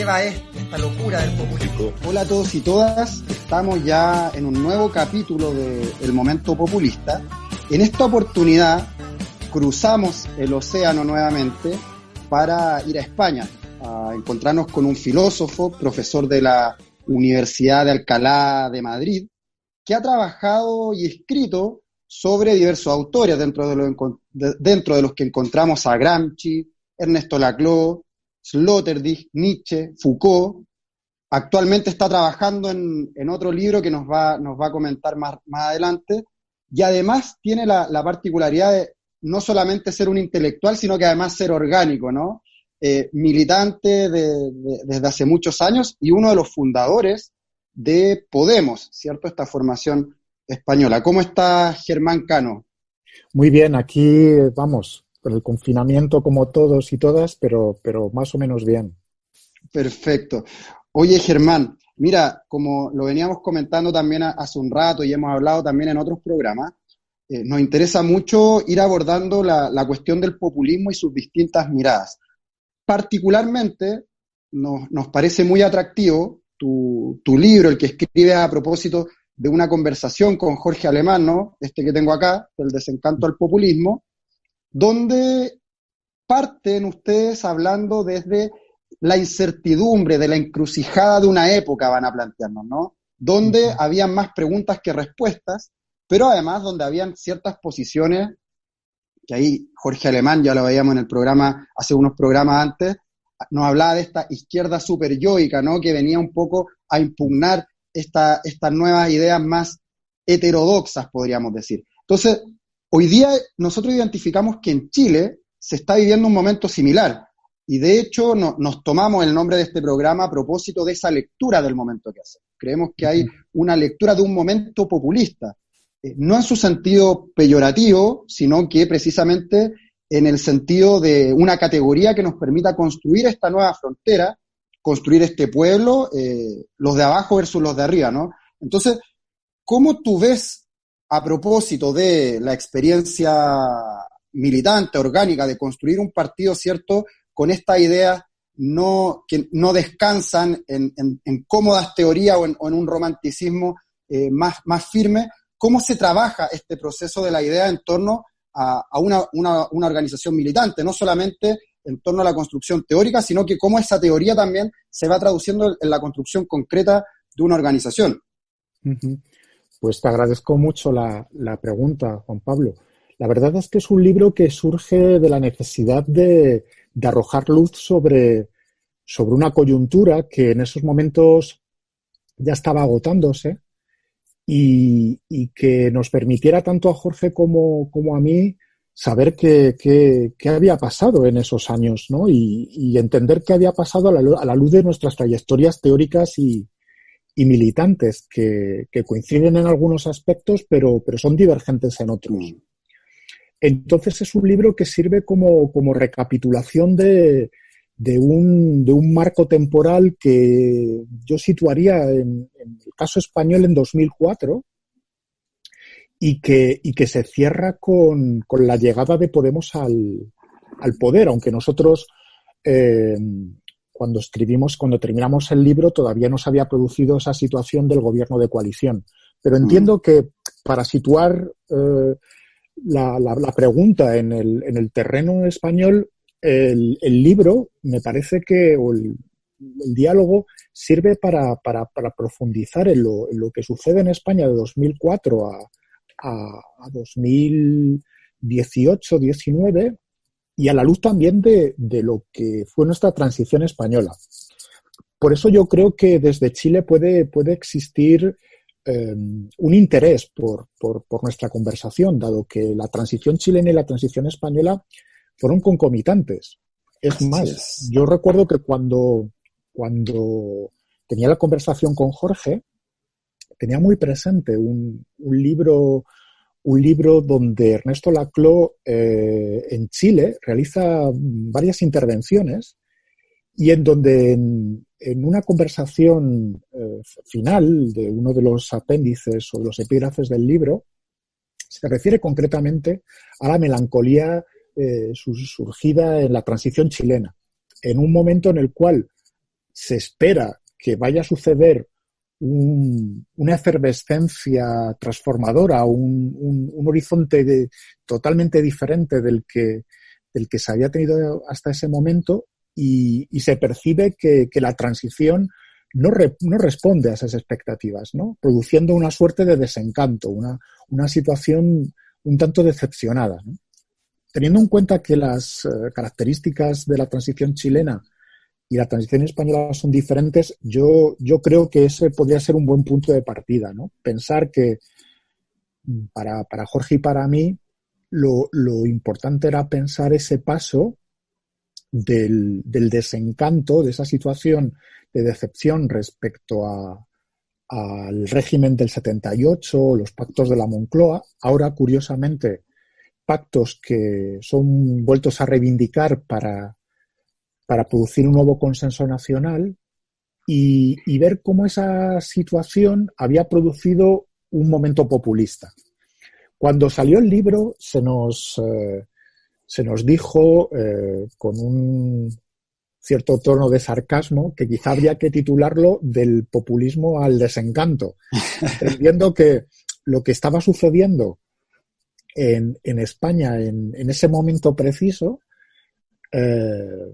esta locura del populismo? Hola a todos y todas, estamos ya en un nuevo capítulo de El Momento Populista. En esta oportunidad cruzamos el océano nuevamente para ir a España, a encontrarnos con un filósofo, profesor de la Universidad de Alcalá de Madrid, que ha trabajado y escrito sobre diversos autores, dentro de, los, dentro de los que encontramos a Gramsci, Ernesto Laclau, Sloterdijk, Nietzsche, Foucault. Actualmente está trabajando en, otro libro que nos va, nos va a comentar más, más adelante. Y además tiene la, particularidad de no solamente ser un intelectual, sino que además ser orgánico, ¿no? Eh, militante desde hace muchos años y uno de los fundadores de Podemos, ¿cierto? Esta formación española. ¿Cómo está Germán Cano? Muy bien, aquí vamos, con el confinamiento como todos y todas, pero, pero más o menos bien. Perfecto. Oye, Germán, mira, como lo veníamos comentando también hace un rato y hemos hablado también en otros programas, eh, nos interesa mucho ir abordando la, cuestión del populismo y sus distintas miradas. Particularmente, nos, nos parece muy atractivo tu, tu, libro, el que escribes a propósito de una conversación con Jorge Alemán, ¿no? Este que tengo acá, el desencanto al populismo, donde parten ustedes hablando desde la incertidumbre, de la encrucijada de una época, van a plantearnos, ¿no? Donde habían más preguntas que respuestas, pero además donde habían ciertas posiciones, que ahí Jorge Alemán, ya lo veíamos en el programa, hace unos programas antes, nos hablaba de esta izquierda superyoica, ¿no? Que venía un poco a impugnar esta, estas nuevas ideas más heterodoxas, podríamos decir. Entonces, Hoy día nosotros identificamos que en Chile se está viviendo un momento similar y de hecho nos tomamos el nombre de este programa a propósito de esa lectura del momento que hacemos. Creemos que hay una lectura de un momento populista, eh, no en su sentido peyorativo, sino que precisamente en el sentido de una categoría que nos permita construir esta nueva frontera, construir este pueblo, eh, los de abajo versus los de arriba, ¿no? Entonces, ¿cómo tú ves a propósito de la experiencia militante, orgánica, de construir un partido, ¿cierto?, con esta idea no, que no descansan en, cómodas teorías o en, un romanticismo eh, más, más firme, ¿cómo se trabaja este proceso de la idea en torno a, una, una, organización militante? No solamente en torno a la construcción teórica, sino que cómo esa teoría también se va traduciendo en la construcción concreta de una organización. Pues te agradezco mucho la, pregunta, Juan Pablo. La verdad es que es un libro que surge de la necesidad de, arrojar luz sobre, sobre una coyuntura que en esos momentos ya estaba agotándose y, que nos permitiera tanto a Jorge como, a mí saber qué, había pasado en esos años ¿no? y, entender qué había pasado a la, luz de nuestras trayectorias teóricas y, y militantes que, coinciden en algunos aspectos, pero, pero son divergentes en otros. Entonces es un libro que sirve como, recapitulación de, un, de, un, marco temporal que yo situaría en, el caso español en 2004 y que, y que se cierra con, la llegada de Podemos al, poder, aunque nosotros eh, cuando escribimos, cuando terminamos el libro, todavía no se había producido esa situación del gobierno de coalición. Pero mm. entiendo que para situar eh, la, pregunta en el, terreno español, el, libro, me parece que, el, diálogo sirve para, profundizar en lo, que sucede en España de 2004 a, a, a 2018-19 y a la luz también de, lo que fue nuestra transición española. Por eso yo creo que desde Chile puede, puede existir em, un interés por, nuestra conversación, dado que la transición chilena y la transición española fueron concomitantes. Es más, yo recuerdo que cuando, cuando tenía la conversación con Jorge, tenía muy presente un, un libro un libro donde Ernesto Laclau eh, en Chile realiza varias intervenciones y en donde en, una conversación eh, final de uno de los apéndices o de los epígrafes del libro se refiere concretamente a la melancolía eh, surgida en la transición chilena, en un momento en el cual se espera que vaya a suceder una efervescencia transformadora, un, horizonte totalmente diferente del que, del que se había tenido hasta ese momento y, se percibe que, la transición no, no, responde a esas expectativas, ¿no? produciendo una suerte de desencanto, una, una situación un tanto decepcionada. Teniendo en cuenta que las eh, características de la transición chilena y la transición española son diferentes, yo, yo creo que ese podría ser un buen punto de partida, ¿no? Pensar que mm, para, Jorge y para mí lo, importante era pensar ese paso del, desencanto, de esa situación de decepción respecto al régimen del 78, los pactos de la Moncloa, ahora curiosamente pactos que son vueltos a reivindicar para para producir un nuevo consenso nacional y, ver cómo esa situación había producido un momento populista. Cuando salió el libro se nos, eh, se nos dijo eh, con un cierto tono de sarcasmo que quizá habría que titularlo del populismo al desencanto, entendiendo que lo que estaba sucediendo en, España en, ese momento preciso eh,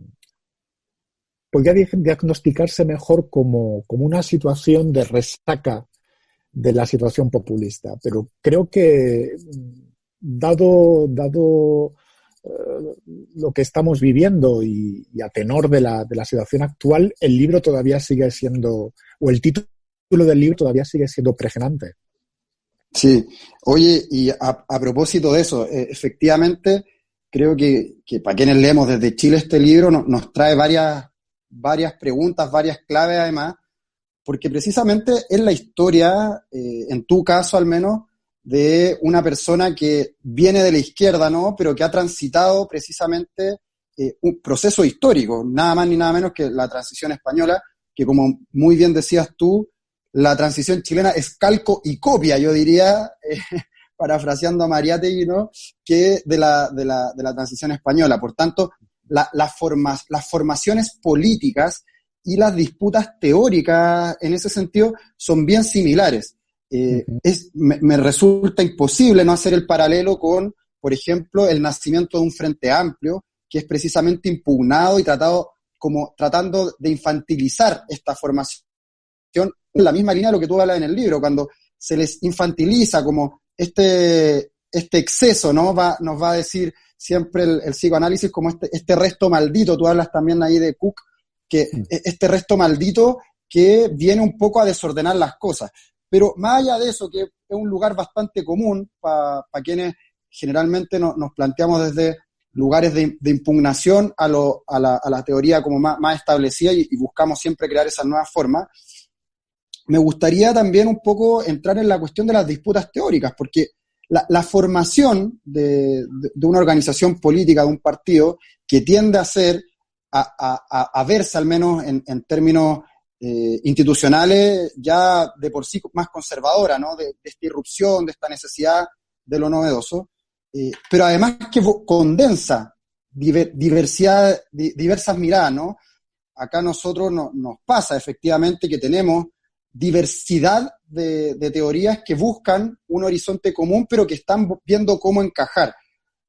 podría diagnosticarse mejor como, una situación de resaca de la situación populista. Pero creo que, dado, dado eh, lo que estamos viviendo y, a tenor de la, de la, situación actual, el libro todavía sigue siendo, o el título del libro todavía sigue siendo pregnante. Sí, oye, y a, propósito de eso, eh, efectivamente, creo que, para quienes leemos desde Chile este libro nos trae varias, varias preguntas, varias claves además, porque precisamente es la historia, eh, en tu caso al menos, de una persona que viene de la izquierda, ¿no? Pero que ha transitado precisamente eh, un proceso histórico, nada más ni nada menos que la transición española, que como muy bien decías tú, la transición chilena es calco y copia, yo diría, eh, parafraseando a Mariátegui, ¿no? Que de la, de, la, de la transición española. Por tanto, las formaciones políticas y las disputas teóricas en ese sentido son bien similares. Eh, es, me, resulta imposible no hacer el paralelo con, por ejemplo, el nacimiento de un frente amplio, que es precisamente impugnado y tratado como tratando de infantilizar esta formación en la misma línea de lo que tú hablas en el libro, cuando se les infantiliza como este, este exceso, ¿no? Va, nos va a decir siempre el, psicoanálisis como este, este resto maldito, tú hablas también ahí de Cook, que e, este resto maldito que viene un poco a desordenar las cosas. Pero más allá de eso, que es un lugar bastante común para quienes generalmente nos planteamos desde lugares de, impugnación a, lo, a, la, a, la, teoría como más, más establecida y, y, buscamos siempre crear esas nuevas formas, me gustaría también un poco entrar en la cuestión de las disputas teóricas, porque la, formación de, una organización política, de un partido, que tiende a ser, a, verse al menos en, términos eh, institucionales, ya de por sí más conservadora, ¿no? De, esta irrupción, de esta necesidad de lo novedoso, eh, pero además que condensa diversidad, diversas miradas, ¿no? Acá nosotros nos pasa efectivamente que tenemos diversidad de, teorías que buscan un horizonte común, pero que están viendo cómo encajar.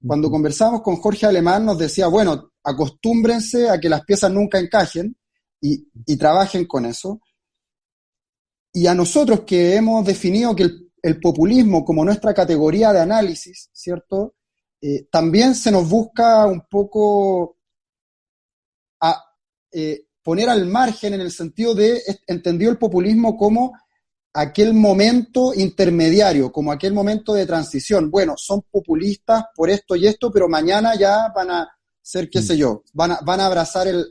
Cuando conversamos con Jorge Alemán nos decía, bueno, acostúmbrense a que las piezas nunca encajen y, trabajen con eso. Y a nosotros que hemos definido que el, populismo como nuestra categoría de análisis, ¿cierto? Eh, también se nos busca un poco a, eh, poner al margen en el sentido de, entendió el populismo como aquel momento intermediario, como aquel momento de transición. Bueno, son populistas por esto y esto, pero mañana ya van a ser, qué sé mm. yo, van a, van a abrazar el,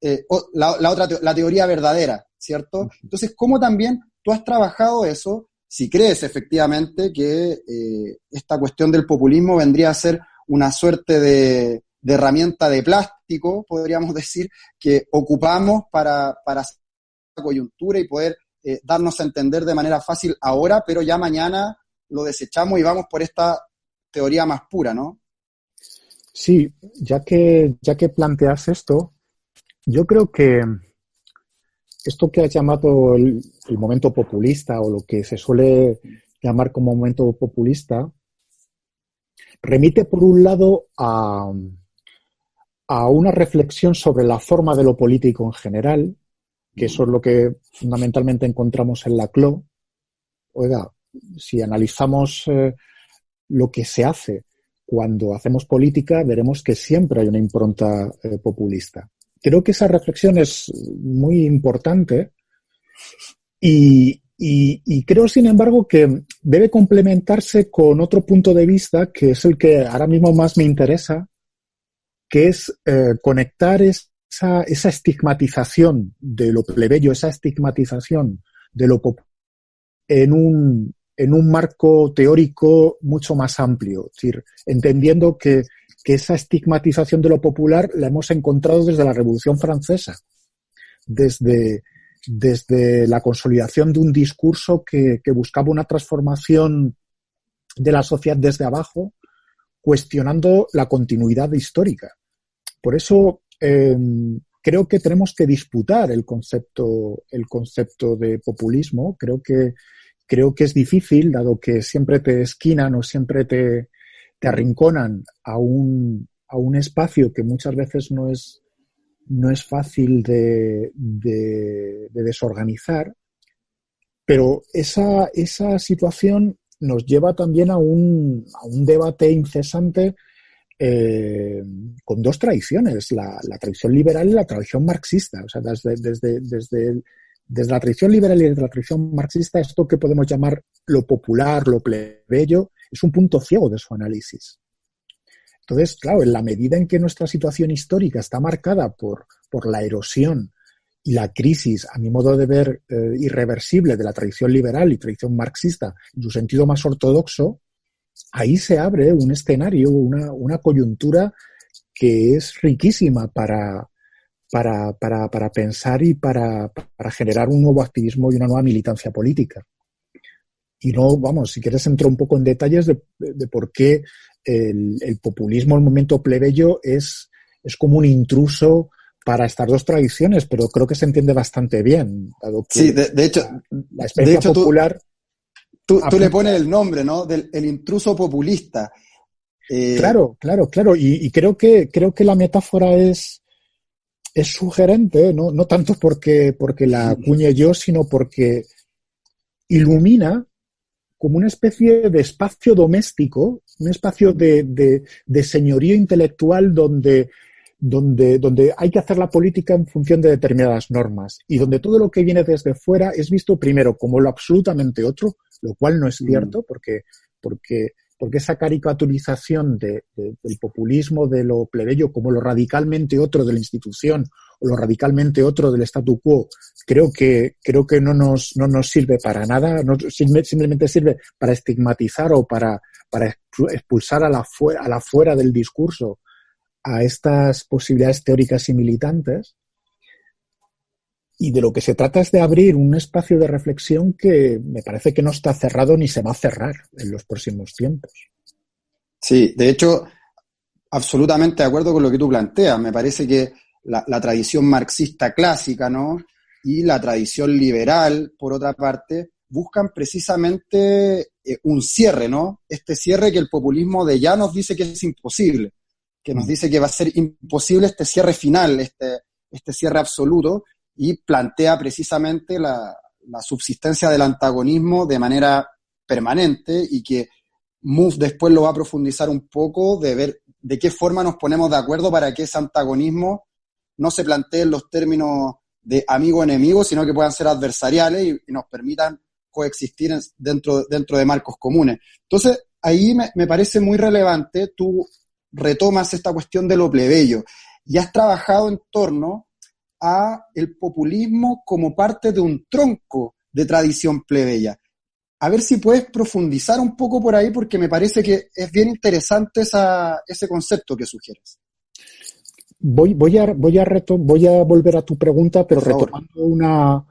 eh, la, otra, la teoría verdadera, ¿cierto? Entonces, ¿cómo también tú has trabajado eso? Si crees efectivamente que eh, esta cuestión del populismo vendría a ser una suerte de, de herramienta de plástico, podríamos decir, que ocupamos para, para la coyuntura y poder eh, darnos a entender de manera fácil ahora, pero ya mañana lo desechamos y vamos por esta teoría más pura, ¿no? Sí, ya que, ya que planteas esto, yo creo que esto que has llamado el, momento populista o lo que se suele llamar como momento populista, remite por un lado a, a una reflexión sobre la forma de lo político en general, que eso es lo que fundamentalmente encontramos en la CLO. Oiga, si analizamos eh, lo que se hace cuando hacemos política, veremos que siempre hay una impronta eh, populista. Creo que esa reflexión es muy importante y, creo, sin embargo, que debe complementarse con otro punto de vista que es el que ahora mismo más me interesa, que es eh, conectar esa, estigmatización de lo plebeyo, esa estigmatización de lo popular en un, en un marco teórico mucho más amplio, es decir, entendiendo que, esa estigmatización de lo popular la hemos encontrado desde la Revolución Francesa, desde, desde la consolidación de un discurso que, buscaba una transformación de la sociedad desde abajo, cuestionando la continuidad histórica. Por eso em, creo que tenemos que disputar el concepto, el concepto de populismo. Creo que creo que es difícil, dado que siempre te esquinan o siempre te, arrinconan a un, a un espacio que muchas veces no es, no es fácil de, desorganizar, pero esa, esa, situación nos lleva también a un, a un debate incesante eh, con dos tradiciones, la, tradición liberal y la tradición marxista. O sea, desde, desde, desde desde la tradición liberal y desde la tradición marxista, esto que podemos llamar lo popular, lo plebeyo, es un punto ciego de su análisis. Entonces, claro, en la medida en que nuestra situación histórica está marcada por, por la erosión y la crisis, a mi modo de ver, eh, irreversible de la tradición liberal y tradición marxista en su sentido más ortodoxo, ahí se abre un escenario, una, una coyuntura que es riquísima para, para, para, para pensar y para, para, generar un nuevo activismo y una nueva militancia política. Y no, vamos, si quieres entro un poco en detalles de, de por qué el, el, populismo, el momento plebeyo, es, es como un intruso para estas dos tradiciones, pero creo que se entiende bastante bien. Dado que sí, de, hecho, la, experiencia popular. Tú, tú, le pones el nombre, ¿no? Del el intruso populista. Eh, claro, claro, claro. Y, y, creo que creo que la metáfora es, es sugerente, no, no tanto porque, porque la acuñe yo, sino porque ilumina como una especie de espacio doméstico, un espacio de, de, señorío intelectual donde, donde, donde hay que hacer la política en función de determinadas normas y donde todo lo que viene desde fuera es visto primero como lo absolutamente otro, lo cual no es mm. cierto porque, porque porque esa caricaturización del populismo de lo plebeyo como lo radicalmente otro de la institución o lo radicalmente otro del statu quo, creo que, creo que no, nos, no nos sirve para nada, no, simplemente sirve para estigmatizar o para, para expulsar a la, a la fuera del discurso a estas posibilidades teóricas y militantes y de lo que se trata es de abrir un espacio de reflexión que me parece que no está cerrado ni se va a cerrar en los próximos tiempos. Sí, de hecho, absolutamente de acuerdo con lo que tú planteas. Me parece que la, tradición marxista clásica, ¿no? Y la tradición liberal, por otra parte, buscan precisamente eh, un cierre, ¿no? Este cierre que el populismo de ya nos dice que es imposible, que nos mm. dice que va a ser imposible este cierre final, este, este cierre absoluto, y plantea precisamente la, subsistencia del antagonismo de manera permanente y que Moove después lo va a profundizar un poco de ver de qué forma nos ponemos de acuerdo para que ese antagonismo no se plantee en los términos de amigo-enemigo, sino que puedan ser adversariales y, nos permitan coexistir dentro, dentro de marcos comunes. Entonces, ahí me, me, parece muy relevante, tú retomas esta cuestión de lo plebeyo y has trabajado en torno a el populismo como parte de un tronco de tradición plebeya. A ver si puedes profundizar un poco por ahí porque me parece que es bien interesante ese concepto que sugieres. Voy, voy, a, voy, a voy a volver a tu pregunta, pero retomando una,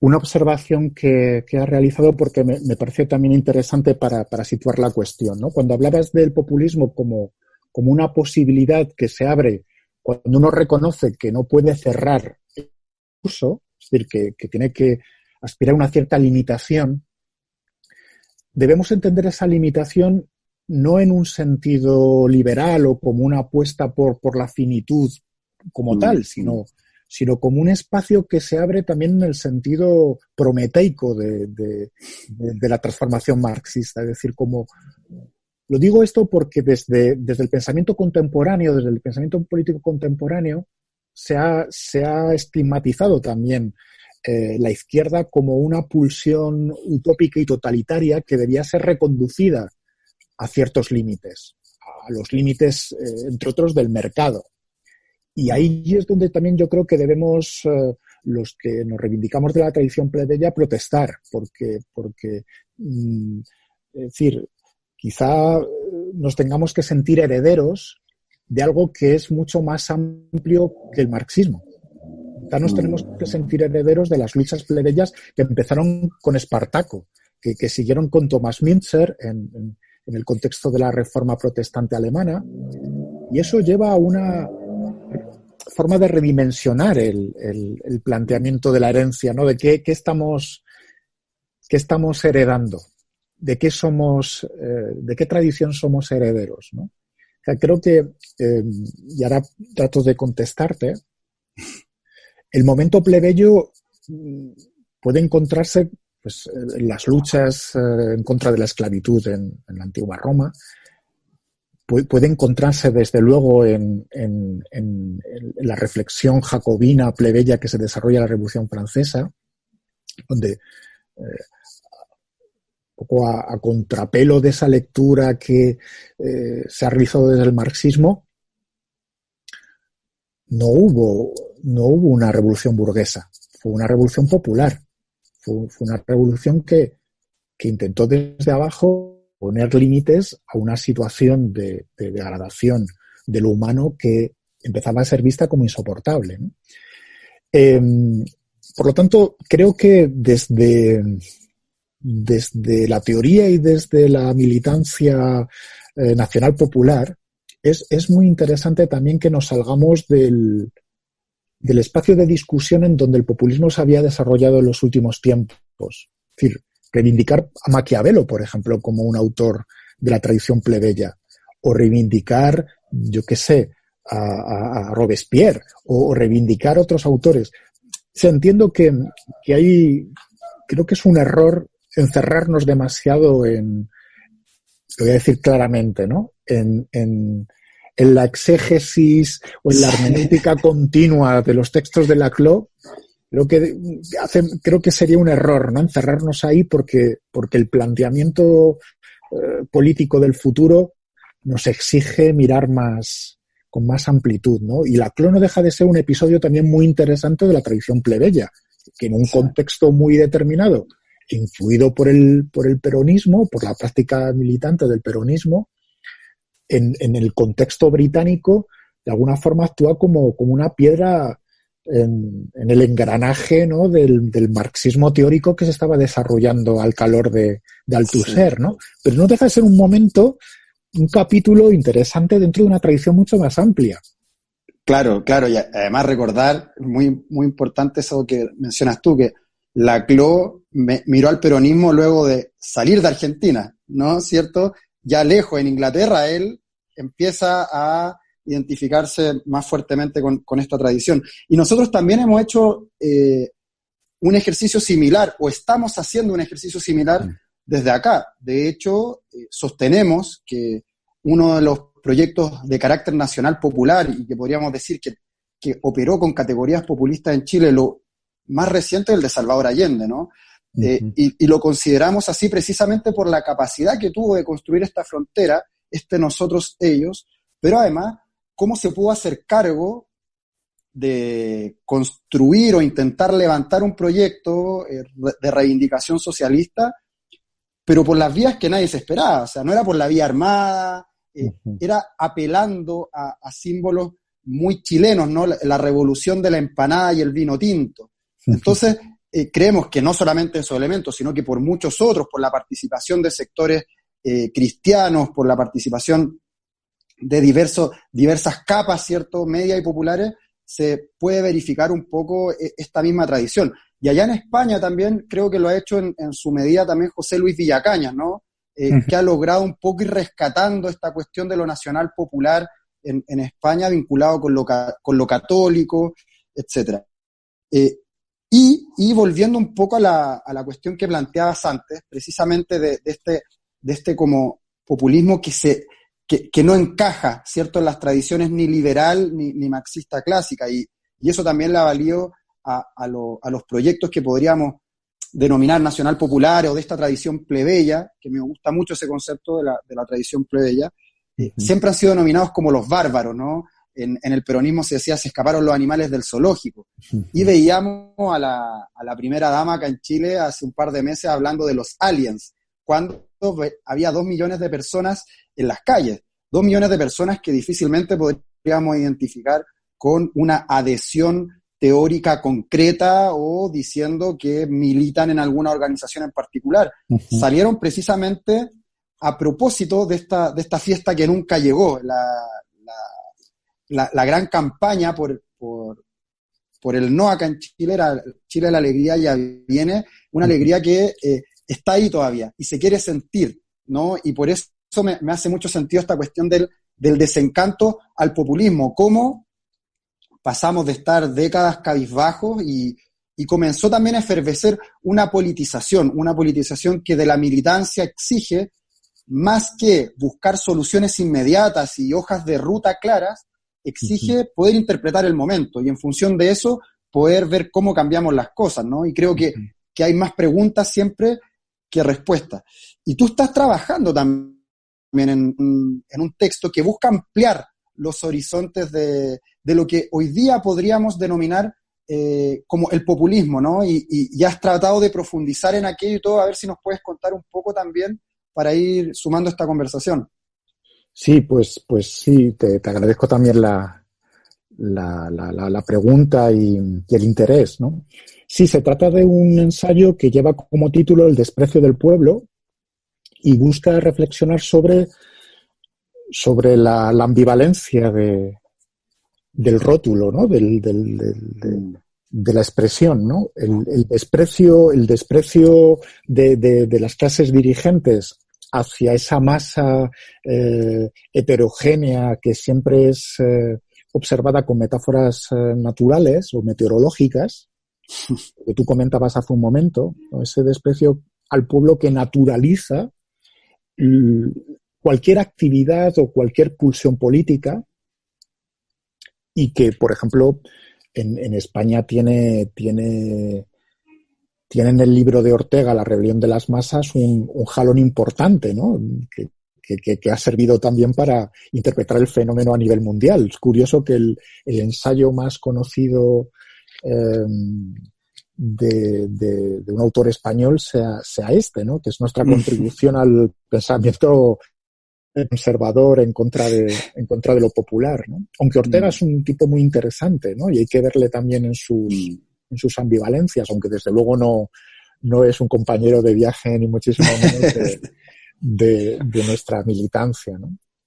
una observación que, que has realizado porque me, me parece también interesante para, para, situar la cuestión. ¿no? Cuando hablabas del populismo como, como una posibilidad que se abre cuando uno reconoce que no puede cerrar el curso, es decir, que, que tiene que aspirar a una cierta limitación, debemos entender esa limitación no en un sentido liberal o como una apuesta por, por la finitud como mm. tal, sino, sino como un espacio que se abre también en el sentido prometeico de, de, de, la transformación marxista. Es decir, como lo digo esto porque desde, desde, el pensamiento contemporáneo, desde el pensamiento político contemporáneo, se ha, se ha estigmatizado también eh, la izquierda como una pulsión utópica y totalitaria que debía ser reconducida a ciertos límites, a los límites, eh, entre otros, del mercado. Y ahí es donde también yo creo que debemos, eh, los que nos reivindicamos de la tradición plebeya, protestar, porque, porque mm, es decir, quizá nos tengamos que sentir herederos de algo que es mucho más amplio que el marxismo. Nos tenemos que sentir herederos de las luchas plebeyas que empezaron con Espartaco, que, siguieron con Thomas Münzer en, el contexto de la reforma protestante alemana, y eso lleva a una forma de redimensionar el, planteamiento de la herencia, ¿no? De qué, estamos, qué estamos heredando, de qué somos, eh, de qué tradición somos herederos, ¿no? creo que, eh, y ahora trato de contestarte, el momento plebeyo mm, puede encontrarse pues, en las luchas eh, en contra de la esclavitud en, la antigua Roma, puede, encontrarse desde luego en, la reflexión jacobina plebeya que se desarrolla en la Revolución Francesa, donde poco a, contrapelo de esa lectura que eh, se ha realizado desde el marxismo, no hubo, no hubo una revolución burguesa, fue una revolución popular, fue, una revolución que, intentó desde abajo poner límites a una situación de, degradación de lo humano que empezaba a ser vista como insoportable. Em, por lo tanto, creo que desde, desde la teoría y desde la militancia eh, nacional popular, es, muy interesante también que nos salgamos del, del espacio de discusión en donde el populismo se había desarrollado en los últimos tiempos. Es decir, reivindicar a Maquiavelo, por ejemplo, como un autor de la tradición plebeya, o reivindicar, yo qué sé, a, Robespierre, o, reivindicar otros autores. Entiendo que, que hay, creo que es un error encerrarnos demasiado en, lo voy a decir claramente, ¿no? En, en, en la exégesis o en la hermenéutica continua de los textos de la CLO, creo que, creo que sería un error, ¿no? Encerrarnos ahí porque, porque el planteamiento eh, político del futuro nos exige mirar más, con más amplitud, ¿no? Y la CLO no deja de ser un episodio también muy interesante de la tradición plebeya, que en un contexto muy determinado influido por el, por el peronismo, por la práctica militante del peronismo, en, en el contexto británico, de alguna forma actúa como, como una piedra en, en el engranaje ¿no? del, del, marxismo teórico que se estaba desarrollando al calor de, de Althusser, ¿no? Pero no deja de ser un momento, un capítulo interesante dentro de una tradición mucho más amplia. Claro, claro, y además recordar, muy, muy importante eso que mencionas tú, que la CLO miró al peronismo luego de salir de Argentina, ¿no? es ¿Cierto? Ya lejos en Inglaterra, él empieza a identificarse más fuertemente con, esta tradición. Y nosotros también hemos hecho eh, un ejercicio similar, o estamos haciendo un ejercicio similar mm. desde acá. De hecho, eh, sostenemos que uno de los proyectos de carácter nacional popular y que podríamos decir que, que operó con categorías populistas en Chile, lo, más reciente el de Salvador Allende, ¿no? Eh, y, lo consideramos así precisamente por la capacidad que tuvo de construir esta frontera, este nosotros, ellos, pero además, cómo se pudo hacer cargo de construir o intentar levantar un proyecto eh, de reivindicación socialista, pero por las vías que nadie se esperaba, o sea, no era por la vía armada, eh, era apelando a, símbolos muy chilenos, ¿no? la revolución de la empanada y el vino tinto. Entonces, eh, creemos que no solamente esos elementos, sino que por muchos otros, por la participación de sectores eh, cristianos, por la participación de diversos, diversas capas, ¿cierto?, media y populares, se puede verificar un poco eh, esta misma tradición. Y allá en España también creo que lo ha hecho en, su medida también José Luis Villacañas, ¿no? Eh, que ha logrado un poco ir rescatando esta cuestión de lo nacional popular en, España vinculado con lo, con lo católico, etc. Eh, y, volviendo un poco a la, a la, cuestión que planteabas antes, precisamente de, este, de este como populismo que, se, que, no encaja, ¿cierto?, en las tradiciones ni liberal ni, ni marxista clásica. Y, y, eso también la valió a, a, a, los proyectos que podríamos denominar nacional popular o de esta tradición plebeya, que me gusta mucho ese concepto de la, de la tradición plebeya, siempre han sido denominados como los bárbaros, ¿no? En, el peronismo se decía se escaparon los animales del zoológico. Y veíamos a la, a la, primera dama acá en Chile hace un par de meses hablando de los aliens, cuando había dos millones de personas en las calles, dos millones de personas que difícilmente podríamos identificar con una adhesión teórica concreta o diciendo que militan en alguna organización en particular. Salieron precisamente a propósito de esta, de esta fiesta que nunca llegó, la, la, gran campaña por, por, el no acá en Chile, era, Chile la alegría ya viene, una alegría que eh, está ahí todavía y se quiere sentir, ¿no? Y por eso me, hace mucho sentido esta cuestión del, del desencanto al populismo, cómo pasamos de estar décadas cabizbajos y, y comenzó también a efervecer una politización, una politización que de la militancia exige más que buscar soluciones inmediatas y hojas de ruta claras, exige poder interpretar el momento y en función de eso poder ver cómo cambiamos las cosas, ¿no? Y creo que, hay más preguntas siempre que respuestas. Y tú estás trabajando también en, un texto que busca ampliar los horizontes de, lo que hoy día podríamos denominar eh, como el populismo, ¿no? Y, y, y, has tratado de profundizar en aquello y todo, a ver si nos puedes contar un poco también para ir sumando esta conversación. Sí, pues, pues sí, te, agradezco también la, la, pregunta y, el interés, ¿no? Sí, se trata de un ensayo que lleva como título El desprecio del pueblo y busca reflexionar sobre, sobre la, ambivalencia de, del rótulo, ¿no? Del, de la expresión, ¿no? El, desprecio, el desprecio de, las clases dirigentes hacia esa masa eh, heterogénea que siempre es eh, observada con metáforas eh, naturales o meteorológicas, que tú comentabas hace un momento, ese desprecio al pueblo que naturaliza cualquier actividad o cualquier pulsión política y que, por ejemplo, en, España tiene, tiene, tiene en el libro de Ortega, La rebelión de las masas, un, jalón importante, ¿no? Que, ha servido también para interpretar el fenómeno a nivel mundial. Es curioso que el, ensayo más conocido em, de, un autor español sea, sea este, ¿no? Que es nuestra contribución al pensamiento conservador en contra de, en contra de lo popular, ¿no? Aunque Ortega mm. es un tipo muy interesante, ¿no? Y hay que verle también en sus, mm. En sus ambivalencias, aunque desde luego no, no es un compañero de viaje ni muchísimo menos de, de, nuestra militancia.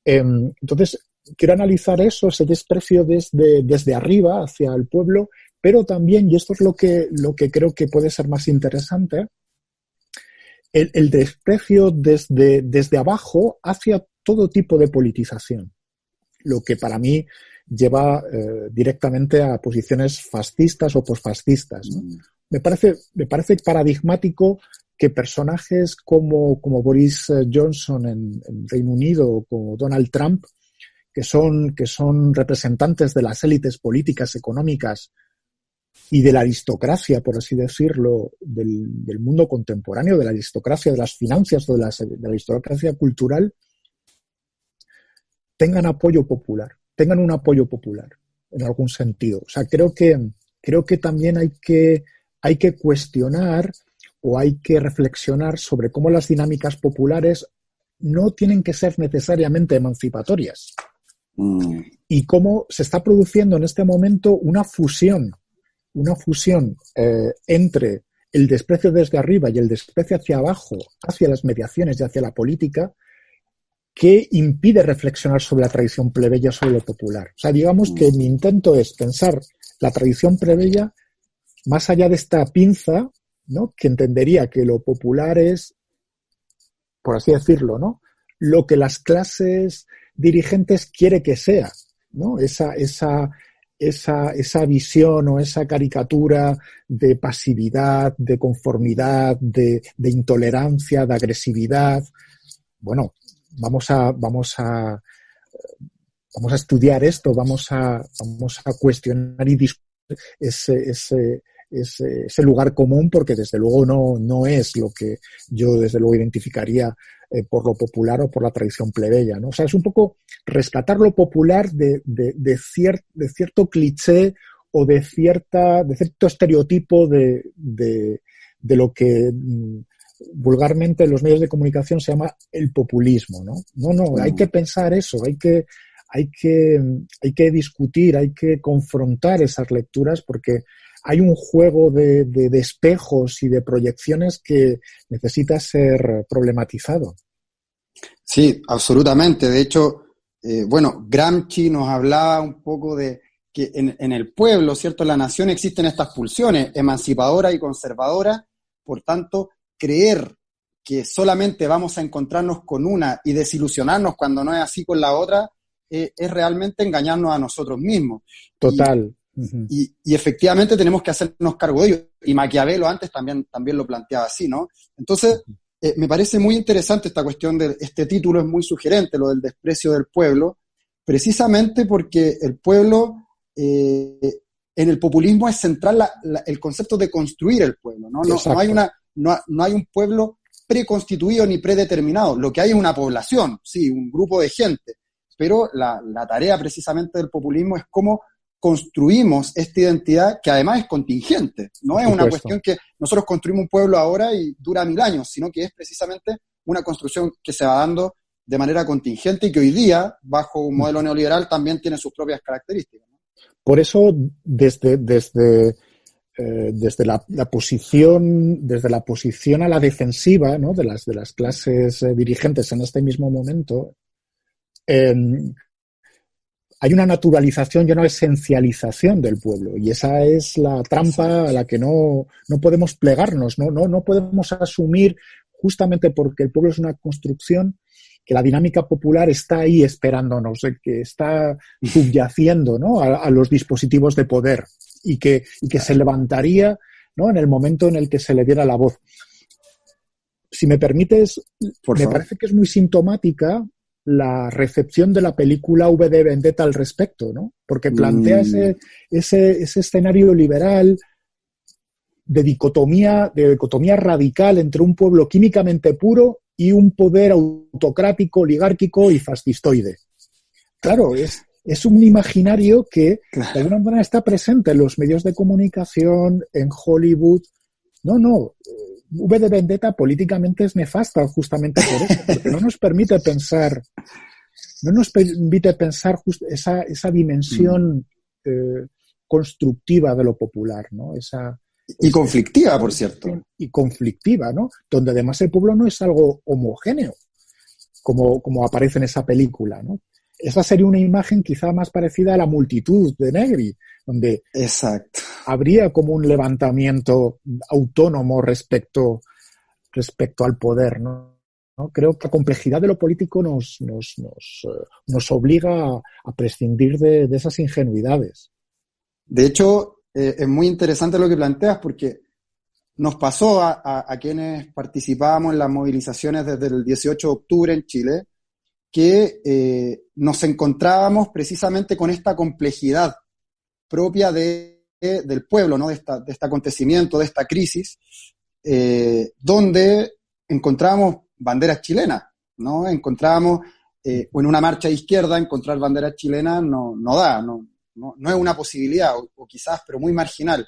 Em, entonces, quiero analizar eso, ese desprecio desde, desde arriba hacia el pueblo, pero también, y esto es lo que, lo que creo que puede ser más interesante, el, el desprecio desde, desde abajo hacia todo tipo de politización, lo que para mí lleva eh, directamente a posiciones fascistas o posfascistas. Mm. Me, parece, me parece paradigmático que personajes como, como Boris eh, Johnson en, Reino Unido o como Donald Trump, que son, que son representantes de las élites políticas, económicas y de la aristocracia, por así decirlo, del, mundo contemporáneo, de la aristocracia de las finanzas o de la aristocracia cultural, tengan apoyo popular, tengan un apoyo popular en algún sentido. O sea, creo que, creo que también hay que, hay que cuestionar o hay que reflexionar sobre cómo las dinámicas populares no tienen que ser necesariamente emancipatorias. Mm. Y cómo se está produciendo en este momento una fusión, una fusión eh, entre el desprecio desde arriba y el desprecio hacia abajo, hacia las mediaciones y hacia la política, ¿qué impide reflexionar sobre la tradición plebeya, sobre lo popular? O sea, digamos que mi intento es pensar la tradición plebeya más allá de esta pinza, ¿no? Que entendería que lo popular es, por así decirlo, ¿no? Lo que las clases dirigentes quiere que sea, ¿no? Esa, esa, esa, esa visión o esa caricatura de pasividad, de conformidad, de, de intolerancia, de agresividad. Bueno, vamos a, vamos a, vamos a estudiar esto, vamos a, vamos a cuestionar y discutir ese, ese, ese, lugar común porque desde luego no, no es lo que yo desde luego identificaría eh, por lo popular o por la tradición plebeya. ¿no? O sea, es un poco rescatar lo popular de, de, de, de cierto cliché o de, cierta, de cierto estereotipo de, de, de lo que mm, vulgarmente en los medios de comunicación se llama el populismo. No, no, no hay que pensar eso, hay que, hay que, hay que discutir, hay que confrontar esas lecturas porque hay un juego de, de, espejos y de proyecciones que necesita ser problematizado. Sí, absolutamente. De hecho, eh, bueno, Gramsci nos hablaba un poco de que en, en, el pueblo, ¿cierto? En la nación existen estas pulsiones, emancipadora y conservadora, por tanto, creer que solamente vamos a encontrarnos con una y desilusionarnos cuando no es así con la otra, eh, es realmente engañarnos a nosotros mismos. Total. Y, efectivamente tenemos que hacernos cargo de ello. Y Maquiavelo antes también, también lo planteaba así, ¿no? Entonces, eh, me parece muy interesante esta cuestión de este título, es muy sugerente, lo del desprecio del pueblo, precisamente porque el pueblo, eh, en el populismo es central el concepto de construir el pueblo, ¿no? No, no hay, una, no, no hay un pueblo preconstituido ni predeterminado. Lo que hay es una población, sí, un grupo de gente. Pero la, la tarea precisamente del populismo es cómo construimos esta identidad que además es contingente. No es una cuestión que nosotros construimos un pueblo ahora y dura mil años, sino que es precisamente una construcción que se va dando de manera contingente y que hoy día, bajo un modelo neoliberal, también tiene sus propias características. Por eso, desde, desde, eh, desde la, posición, desde la posición a la defensiva de, las, de las clases eh, dirigentes en este mismo momento, eh, hay una naturalización y una esencialización del pueblo. Y esa es la trampa a la que no, no podemos plegarnos, ¿no? No, no podemos asumir, justamente porque el pueblo es una construcción, que la dinámica popular está ahí esperándonos, que está subyaciendo ¿no? a, los dispositivos de poder y que, y que se levantaría ¿no? en el momento en el que se le diera la voz. Si me permites, me parece que es muy sintomática la recepción de la película V de Vendetta al respecto, ¿no? Porque plantea mm. ese, ese, ese, escenario liberal de dicotomía, de dicotomía radical entre un pueblo químicamente puro y un poder autocrático, oligárquico y fascistoide. Claro, es, es un imaginario que de alguna manera está presente en los medios de comunicación, en Hollywood. No, no, V de Vendetta políticamente es nefasta justamente por eso, porque no nos permite pensar, no nos permite pensar esa, esa dimensión mm. eh, constructiva de lo popular, ¿no? Esa, y conflictiva, por cierto. Y conflictiva, ¿no? Donde además el pueblo no es algo homogéneo, como, como aparece en esa película, ¿no? Esa sería una imagen quizá más parecida a la multitud de Negri, donde Exacto. habría como un levantamiento autónomo respecto, respecto al poder, ¿no? Creo que la complejidad de lo político nos, nos, nos, eh, nos obliga a, prescindir de, esas ingenuidades. De hecho, eh, es muy interesante lo que planteas porque nos pasó a, a, quienes participábamos en las movilizaciones desde el 18 de octubre en Chile, que eh, nos encontrábamos precisamente con esta complejidad propia de, del pueblo, ¿no? de, esta, de este acontecimiento, de esta crisis, eh, donde encontramos banderas chilenas, ¿no? Encontramos, eh, en una marcha de izquierda, encontrar banderas chilenas no, no da, no, no, no, es una posibilidad, o, quizás, pero muy marginal.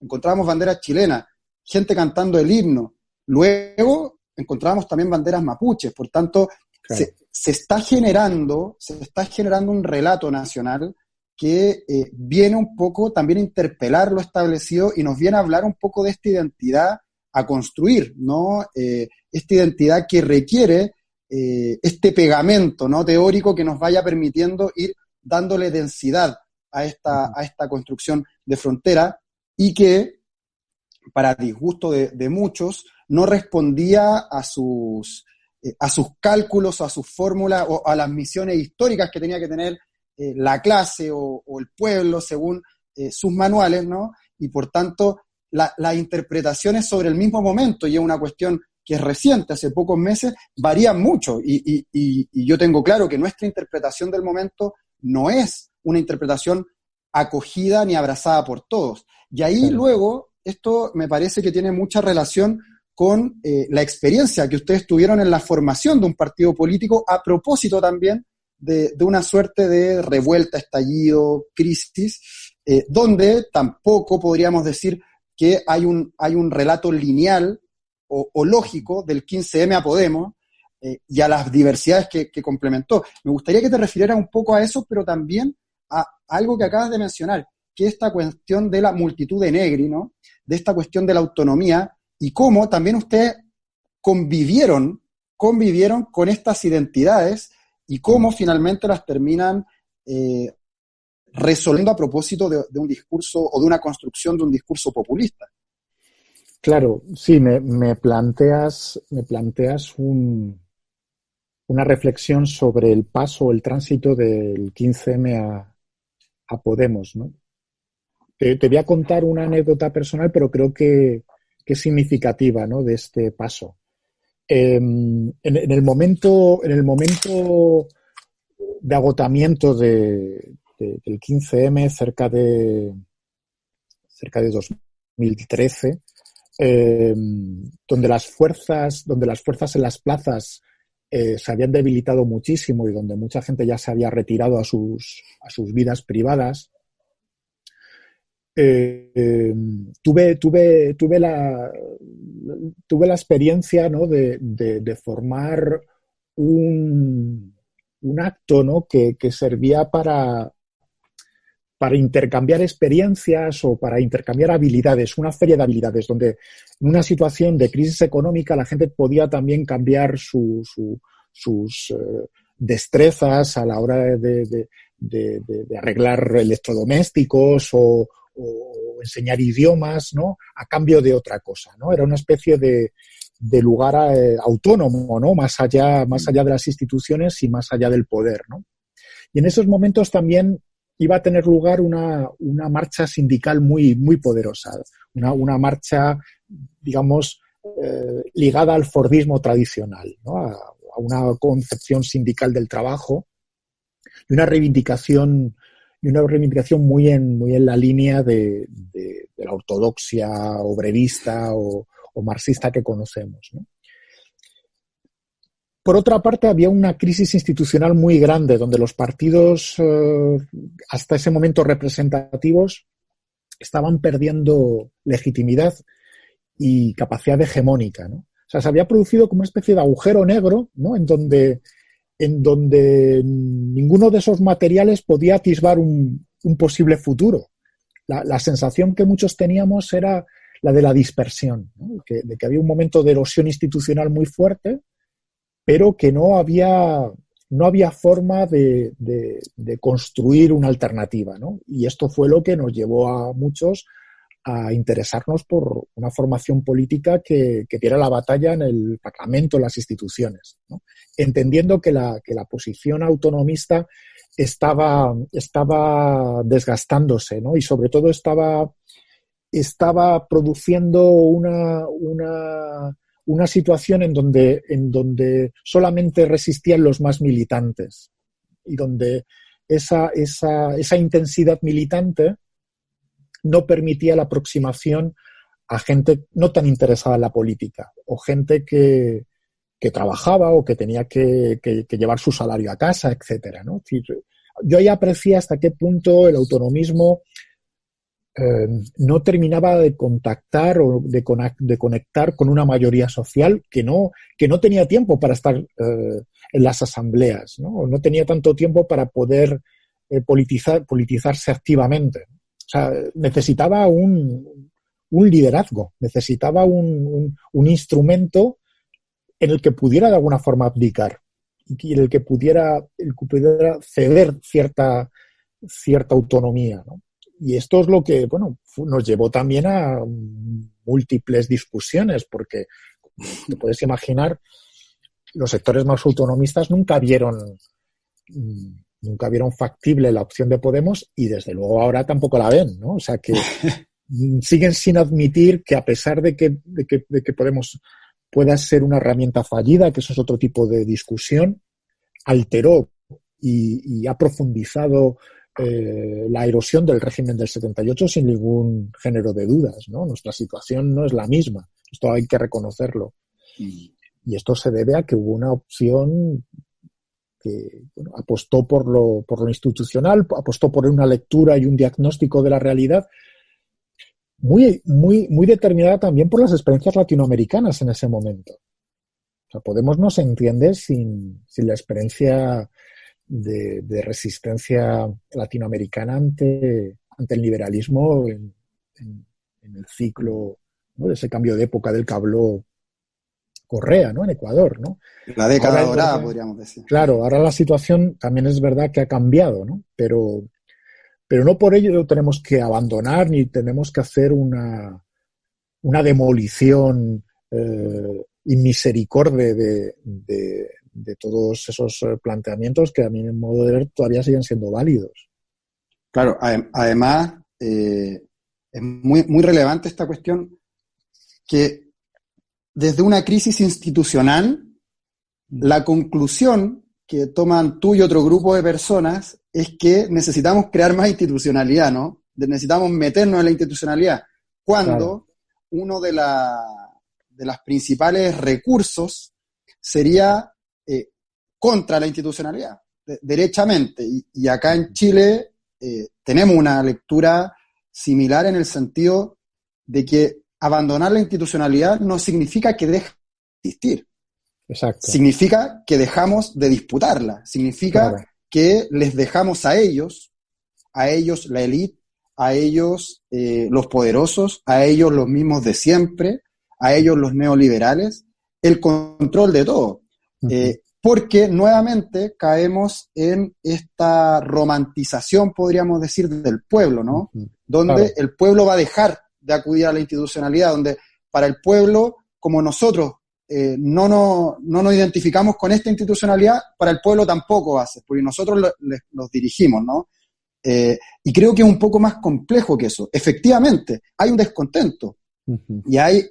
Encontramos banderas chilenas, gente cantando el himno. Luego encontramos también banderas mapuches, por tanto, se, se, está generando, se está generando un relato nacional que eh, viene un poco también a interpelar lo establecido y nos viene a hablar un poco de esta identidad a construir, ¿no? Eh, esta identidad que requiere eh, este pegamento ¿no? teórico que nos vaya permitiendo ir dándole densidad a esta, a esta construcción de frontera y que, para disgusto de, muchos, no respondía a sus, eh, a sus cálculos, a sus fórmulas o a las misiones históricas que tenía que tener eh, la clase o, el pueblo según sus manuales, ¿no? Y por tanto, las interpretaciones sobre el mismo momento, y es una cuestión que es reciente, hace pocos meses, varían mucho. Y, yo tengo claro que nuestra interpretación del momento no es una interpretación acogida ni abrazada por todos. Y ahí luego, esto me parece que tiene mucha relación con eh, la experiencia que ustedes tuvieron en la formación de un partido político a propósito también de, una suerte de revuelta, estallido, crisis, eh, donde tampoco podríamos decir que hay un, hay un relato lineal o, lógico del 15M a Podemos eh, y a las diversidades que, complementó. Me gustaría que te refirieras un poco a eso, pero también a, algo que acabas de mencionar, que es esta cuestión de la multitud de Negri, ¿no? de esta cuestión de la autonomía y cómo también ustedes convivieron, convivieron con estas identidades y cómo finalmente las terminan eh, resolviendo a propósito de, un discurso o de una construcción de un discurso populista. Claro, sí, me, planteas, me planteas un, una reflexión sobre el paso, el tránsito del 15M a, Podemos, ¿no? Te, voy a contar una anécdota personal, pero creo que, es significativa, ¿no? De este paso. Em, en, el momento, en el momento de agotamiento de, del 15M, cerca de cerca de 2013, eh, donde las fuerzas, donde las fuerzas en las plazas eh, se habían debilitado muchísimo y donde mucha gente ya se había retirado a sus, a sus vidas privadas, eh, tuve, tuve, tuve, la, tuve la experiencia ¿no? de, de, formar un, un acto ¿no? que, que, servía para, para intercambiar experiencias o para intercambiar habilidades, una feria de habilidades, donde en una situación de crisis económica la gente podía también cambiar sus eh, destrezas a la hora de, arreglar electrodomésticos o, enseñar idiomas, ¿no? A cambio de otra cosa, ¿no? Era una especie de, lugar eh, autónomo, ¿no? Más allá, más allá de las instituciones y más allá del poder, ¿no? Y en esos momentos también iba a tener lugar una, marcha sindical muy, poderosa, una, marcha, digamos, eh, ligada al Fordismo tradicional, a, una concepción sindical del trabajo y una reivindicación y una reivindicación muy en, muy en la línea de, la ortodoxia obrerista o, o marxista que conocemos. ¿no? Por otra parte, había una crisis institucional muy grande, donde los partidos, eh, hasta ese momento representativos, estaban perdiendo legitimidad y capacidad hegemónica. O sea, se había producido como una especie de agujero negro, ¿no? En donde, en donde ninguno de esos materiales podía atisbar un, posible futuro. La, sensación que muchos teníamos era la de la dispersión, de que había un momento de erosión institucional muy fuerte pero que no había, no había forma de, construir una alternativa. ¿no? Y esto fue lo que nos llevó a muchos a interesarnos por una formación política que, que diera la batalla en el Parlamento, en las instituciones, entendiendo que la, que la posición autonomista estaba, estaba desgastándose ¿no? y sobre todo estaba, estaba produciendo una, una una situación en donde, en donde solamente resistían los más militantes y donde esa, esa, esa intensidad militante no permitía la aproximación a gente no tan interesada en la política o gente que, que trabajaba o que tenía que, llevar su salario a casa, etcétera. ¿no? yo ya aprecié hasta qué punto el autonomismo eh, no terminaba de contactar o de, conectar con una mayoría social que no, que no tenía tiempo para estar eh, en las asambleas, ¿no? no tenía tanto tiempo para poder eh, politizar, politizarse activamente. O sea, necesitaba un, liderazgo, necesitaba un, instrumento en el que pudiera de alguna forma abdicar y en el que pudiera, el que pudiera ceder cierta, cierta autonomía. ¿no? Y esto es lo que, bueno, nos llevó también a múltiples discusiones, porque te puedes imaginar, los sectores más autonomistas nunca vieron, mm, nunca vieron factible la opción de Podemos y desde luego ahora tampoco la ven, ¿no? O sea que siguen sin admitir que a pesar de que, de que, de que Podemos pueda ser una herramienta fallida, que eso es otro tipo de discusión, alteró y, y ha profundizado eh, la erosión del régimen del 78 sin ningún género de dudas, ¿no? Nuestra situación no es la misma. Esto hay que reconocerlo. Mm. Y esto se debe a que hubo una opción que apostó por lo, por lo institucional, apostó por una lectura y un diagnóstico de la realidad muy, muy, muy determinada también por las experiencias latinoamericanas en ese momento. O sea, Podemos no se entiende sin, sin la experiencia de, resistencia latinoamericana ante, ante el liberalismo en, el ciclo de ese cambio de época del que Correa, ¿no? En Ecuador, ¿no? La década dorada, podríamos decir. Claro, ahora la situación también es verdad que ha cambiado, ¿no? Pero, pero no por ello tenemos que abandonar ni tenemos que hacer una, una demolición eh, inmisericordia de, de todos esos eh, planteamientos que a mi modo de ver todavía siguen siendo válidos. Claro, además eh, es muy, muy relevante esta cuestión que desde una crisis institucional, mm. la conclusión que toman tú y otro grupo de personas es que necesitamos crear más institucionalidad, ¿no? Necesitamos meternos en la institucionalidad. Cuando uno de, la, de los principales recursos sería eh, contra la institucionalidad, derechamente. Y, acá en Chile eh, tenemos una lectura similar en el sentido de que abandonar la institucionalidad no significa que deje de existir. Exacto. Significa que dejamos de disputarla, significa que les dejamos a ellos, a ellos la élite, a ellos eh, los poderosos, a ellos los mismos de siempre, a ellos los neoliberales, el control de todo. Eh, porque nuevamente caemos en esta romantización, podríamos decir, del pueblo, ¿no? Donde el pueblo va a dejar de acudir a la institucionalidad, donde para el pueblo, como nosotros eh, no, no, no, nos identificamos con esta institucionalidad, para el pueblo tampoco ser, porque nosotros los dirigimos, ¿no? Eh, y creo que es un poco más complejo que eso. Efectivamente, hay un descontento. Y hay,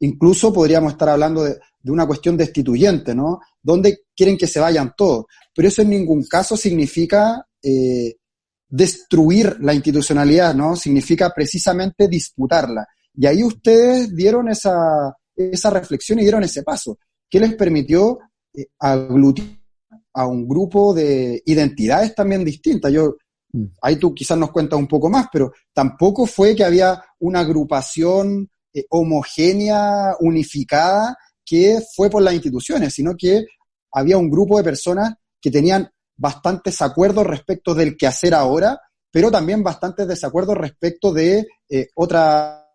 incluso podríamos estar hablando de, de una cuestión destituyente, ¿no? Donde quieren que se vayan todos. Pero eso en ningún caso significa eh, destruir la institucionalidad, ¿no? Significa precisamente disputarla. Y ahí ustedes dieron esa, esa reflexión y dieron ese paso, que les permitió eh, aglutinar a un grupo de identidades también distintas. Yo, ahí tú quizás nos cuentas un poco más, pero tampoco fue que había una agrupación eh, homogénea, unificada, que fue por las instituciones, sino que había un grupo de personas que tenían bastantes acuerdos respecto del que hacer ahora, pero también bastantes desacuerdos respecto de eh, otra...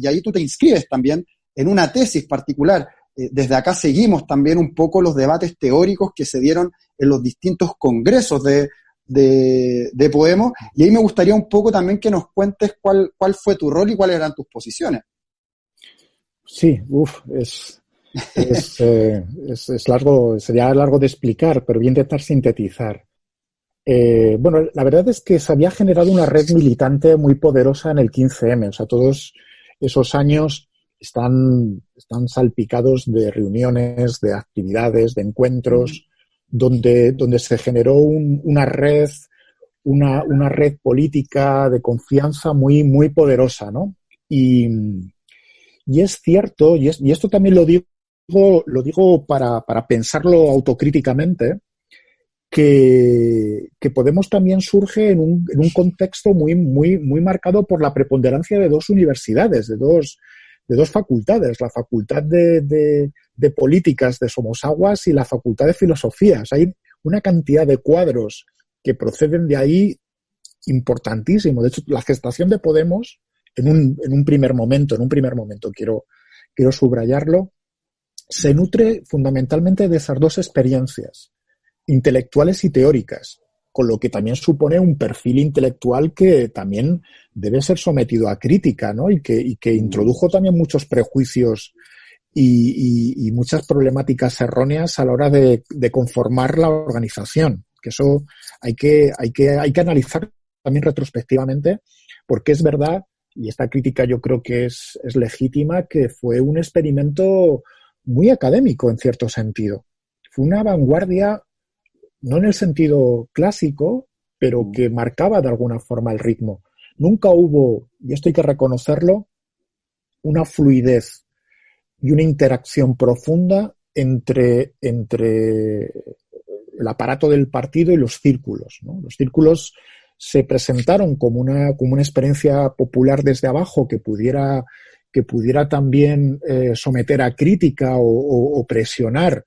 y ahí tú te inscribes también en una tesis particular. Eh, desde acá seguimos también un poco los debates teóricos que se dieron en los distintos congresos de, de, de Podemos, y ahí me gustaría un poco también que nos cuentes cuál, cuál fue tu rol y cuáles eran tus posiciones. Sí, uff, es, eh, es, es, largo, sería largo de explicar, pero voy a intentar sintetizar. Eh, bueno, la verdad es que se había generado una red militante muy poderosa en el 15M. O sea, todos esos años están, están salpicados de reuniones, de actividades, de encuentros, donde, donde se generó una red, una, una red política de confianza muy, muy poderosa, ¿no? Y, y es cierto, y, y esto también lo digo, lo digo para, para pensarlo autocríticamente, que, que, Podemos también surge en un, en un, contexto muy, muy, muy marcado por la preponderancia de dos universidades, de dos, de dos facultades, la Facultad de, de, de Políticas de Somosaguas y la Facultad de Filosofías. Hay una cantidad de cuadros que proceden de ahí importantísimo. De hecho, la gestación de Podemos en un, en un primer momento, en un primer momento quiero, quiero subrayarlo, se nutre fundamentalmente de esas dos experiencias, intelectuales y teóricas, con lo que también supone un perfil intelectual que también debe ser sometido a crítica, ¿no? Y que, que introdujo también muchos prejuicios y, muchas problemáticas erróneas a la hora de, conformar la organización. Que eso hay que, hay que, hay que analizar también retrospectivamente, porque es verdad, y esta crítica yo creo que es, es legítima, que fue un experimento muy académico en cierto sentido. Fue una vanguardia, no en el sentido clásico, pero mm. que marcaba de alguna forma el ritmo. Nunca hubo, y esto hay que reconocerlo, una fluidez y una interacción profunda entre, entre el aparato del partido y los círculos. Los círculos se presentaron como una, como una experiencia popular desde abajo que pudiera que pudiera también eh, someter a crítica o, presionar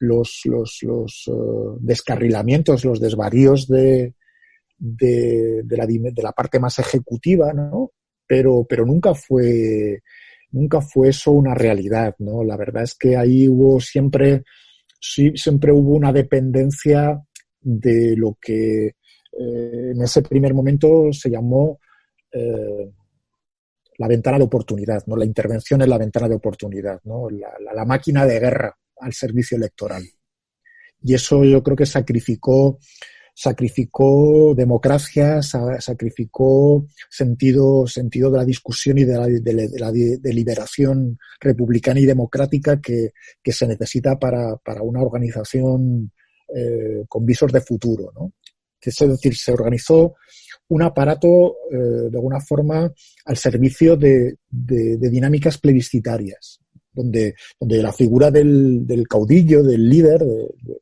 los, los, uh, descarrilamientos, los desvaríos de, de, la, parte más ejecutiva, ¿no? Pero, pero nunca fue nunca fue eso una realidad, ¿no? La verdad es que ahí hubo siempre, sí, siempre hubo una dependencia de lo que eh, en ese primer momento se llamó eh, la ventana de oportunidad, ¿no? La intervención es la ventana de oportunidad, ¿no? La, máquina de guerra al servicio electoral. Y eso yo creo que sacrificó, sacrificó democracia, sacrificó sentido, sentido de la discusión y de la, de, deliberación republicana y democrática que, se necesita para, una organización eh, con visos de futuro, ¿no? Es decir, se organizó un aparato, eh, de alguna forma, al servicio de, dinámicas plebiscitarias, donde, donde la figura del, caudillo, del líder,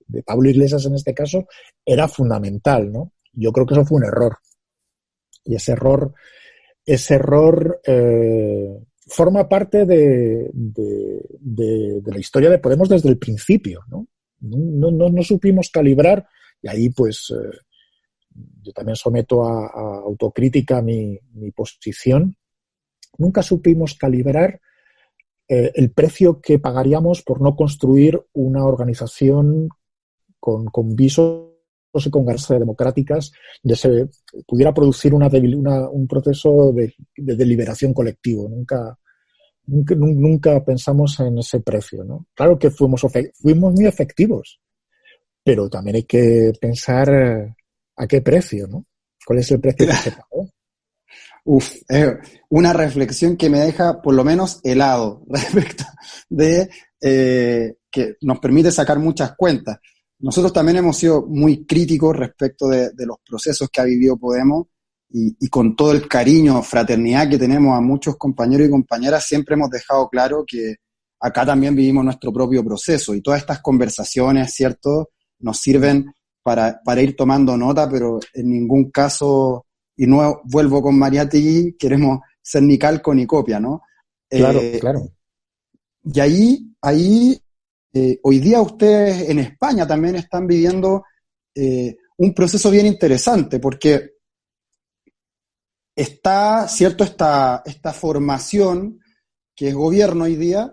de, Pablo Iglesias en este caso, era fundamental, ¿no? Yo creo que eso fue un error. Y ese error, ese error eh, forma parte de, la historia de Podemos desde el principio, ¿no? No, no, supimos calibrar y ahí pues eh, yo también someto a, autocrítica mi, posición, nunca supimos calibrar eh, el precio que pagaríamos por no construir una organización con, visos y con ganas democráticas donde se pudiera producir una, un proceso de, deliberación colectivo. Nunca, nunca, pensamos en ese precio. ¿no? Claro que fuimos, fuimos muy efectivos, pero también hay que pensar ¿A qué precio, no? ¿Cuál es el precio que se pagó? Uf, una reflexión que me deja por lo menos helado respecto de eh, que nos permite sacar muchas cuentas. Nosotros también hemos sido muy críticos respecto de, los procesos que ha vivido Podemos y, y, con todo el cariño, fraternidad que tenemos a muchos compañeros y compañeras, siempre hemos dejado claro que acá también vivimos nuestro propio proceso y todas estas conversaciones, ¿cierto?, nos sirven para, para ir tomando nota, pero en ningún caso, y no vuelvo con Mariati, queremos ser ni calco ni copia, ¿no? Claro, eh, claro. Y ahí, ahí eh, hoy día ustedes en España también están viviendo eh, un proceso bien interesante, porque está, ¿cierto?, esta, esta formación que es gobierno hoy día,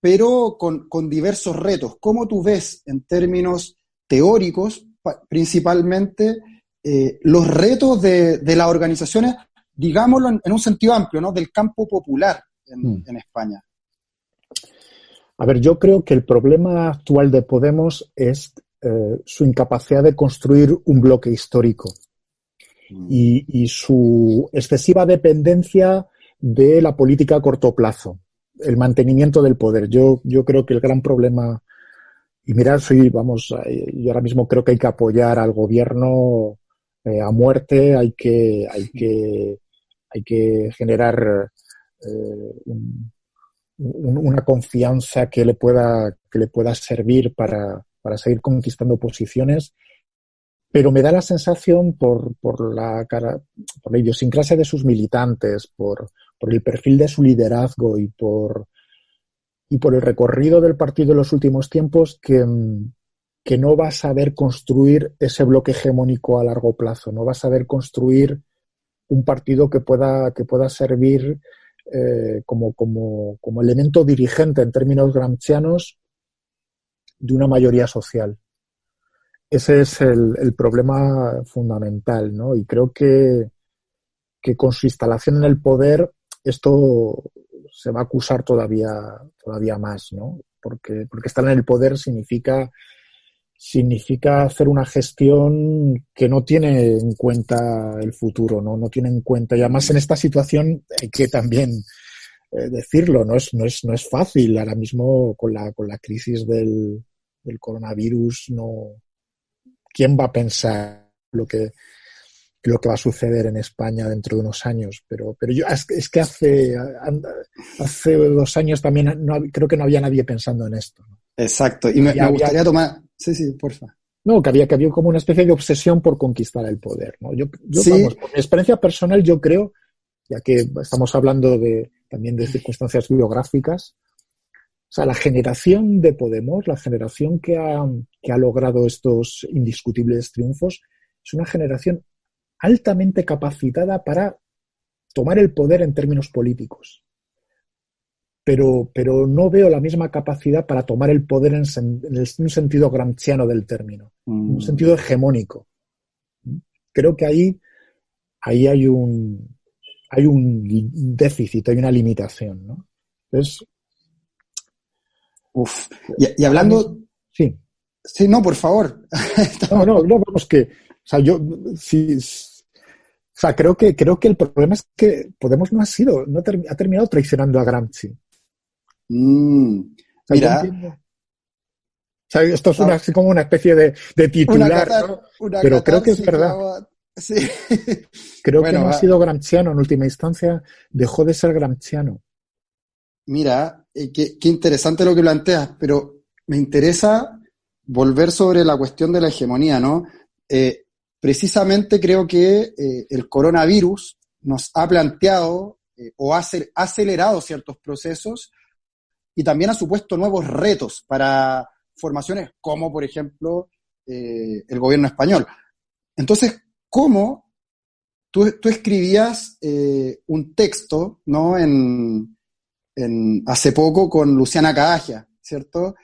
pero con, con diversos retos. ¿Cómo tú ves en términos teóricos principalmente eh, los retos de, las organizaciones, digámoslo en, un sentido amplio, ¿no? del campo popular en, mm. España. A ver, yo creo que el problema actual de Podemos es eh, su incapacidad de construir un bloque histórico mm. y, su excesiva dependencia de la política a corto plazo, el mantenimiento del poder. Yo, yo creo que el gran problema y mira, soy, vamos, eh, yo ahora mismo creo que hay que apoyar al gobierno eh, a muerte, hay que, hay que, hay que generar eh, una confianza que le pueda, que le pueda servir para, para seguir conquistando posiciones. Pero me da la sensación por, por, la, cara, por la idiosincrasia de sus militantes, por, por el perfil de su liderazgo y por, y por el recorrido del partido en los últimos tiempos que, que no va a saber construir ese bloque hegemónico a largo plazo, no va a saber construir un partido que pueda, que pueda servir eh, como, como, como elemento dirigente en términos gramscianos de una mayoría social. Ese es el, el problema fundamental, ¿no? Y creo que, que con su instalación en el poder esto se va a acusar todavía, todavía más, ¿no? Porque, porque estar en el poder significa, significa hacer una gestión que no tiene en cuenta el futuro, ¿no? No tiene en cuenta, y además en esta situación hay que también eh, decirlo, no es, no, es, no es fácil ahora mismo con la, con la crisis del, del coronavirus, no. ¿Quién va a pensar lo que, lo que va a suceder en España dentro de unos años. Pero, pero yo, es, que hace, hace dos años también no, creo que no había nadie pensando en esto. Exacto. Y me, gustaría tomar. Sí, sí, porfa. No, que había, que había como una especie de obsesión por conquistar el poder. ¿no? Yo, yo vamos, por mi experiencia personal, yo creo, ya que estamos hablando de, también de circunstancias biográficas, o sea, la generación de Podemos, la generación que ha, que ha logrado estos indiscutibles triunfos, es una generación altamente capacitada para tomar el poder en términos políticos. Pero, pero no veo la misma capacidad para tomar el poder en, un sentido gramsciano del término, en un mm. sentido hegemónico. Creo que ahí, ahí hay un hay un déficit, hay una limitación, ¿no? Entonces, Uf. Y, hablando. Sí. Sí, no, por favor. no, no, no, vamos que sea, yo sí, o sea, creo que, creo que el problema es que Podemos no ha sido, no ha terminado traicionando a Gramsci. Mm, mira. O sea, esto es una, así como una especie de, de titular, ¿no? Pero creo que es verdad. Sí. Creo que no ha sido gramsciano en última instancia, dejó de ser gramsciano. Mira, eh, qué, qué, interesante lo que planteas, pero me interesa volver sobre la cuestión de la hegemonía, ¿no? Eh, precisamente creo que eh, el coronavirus nos ha planteado eh, o ha acelerado ciertos procesos y también ha supuesto nuevos retos para formaciones como, por ejemplo, eh, el gobierno español. Entonces, ¿cómo tú, escribías un texto, ¿no? En, en, hace poco con Luciana Cadagia, ¿cierto?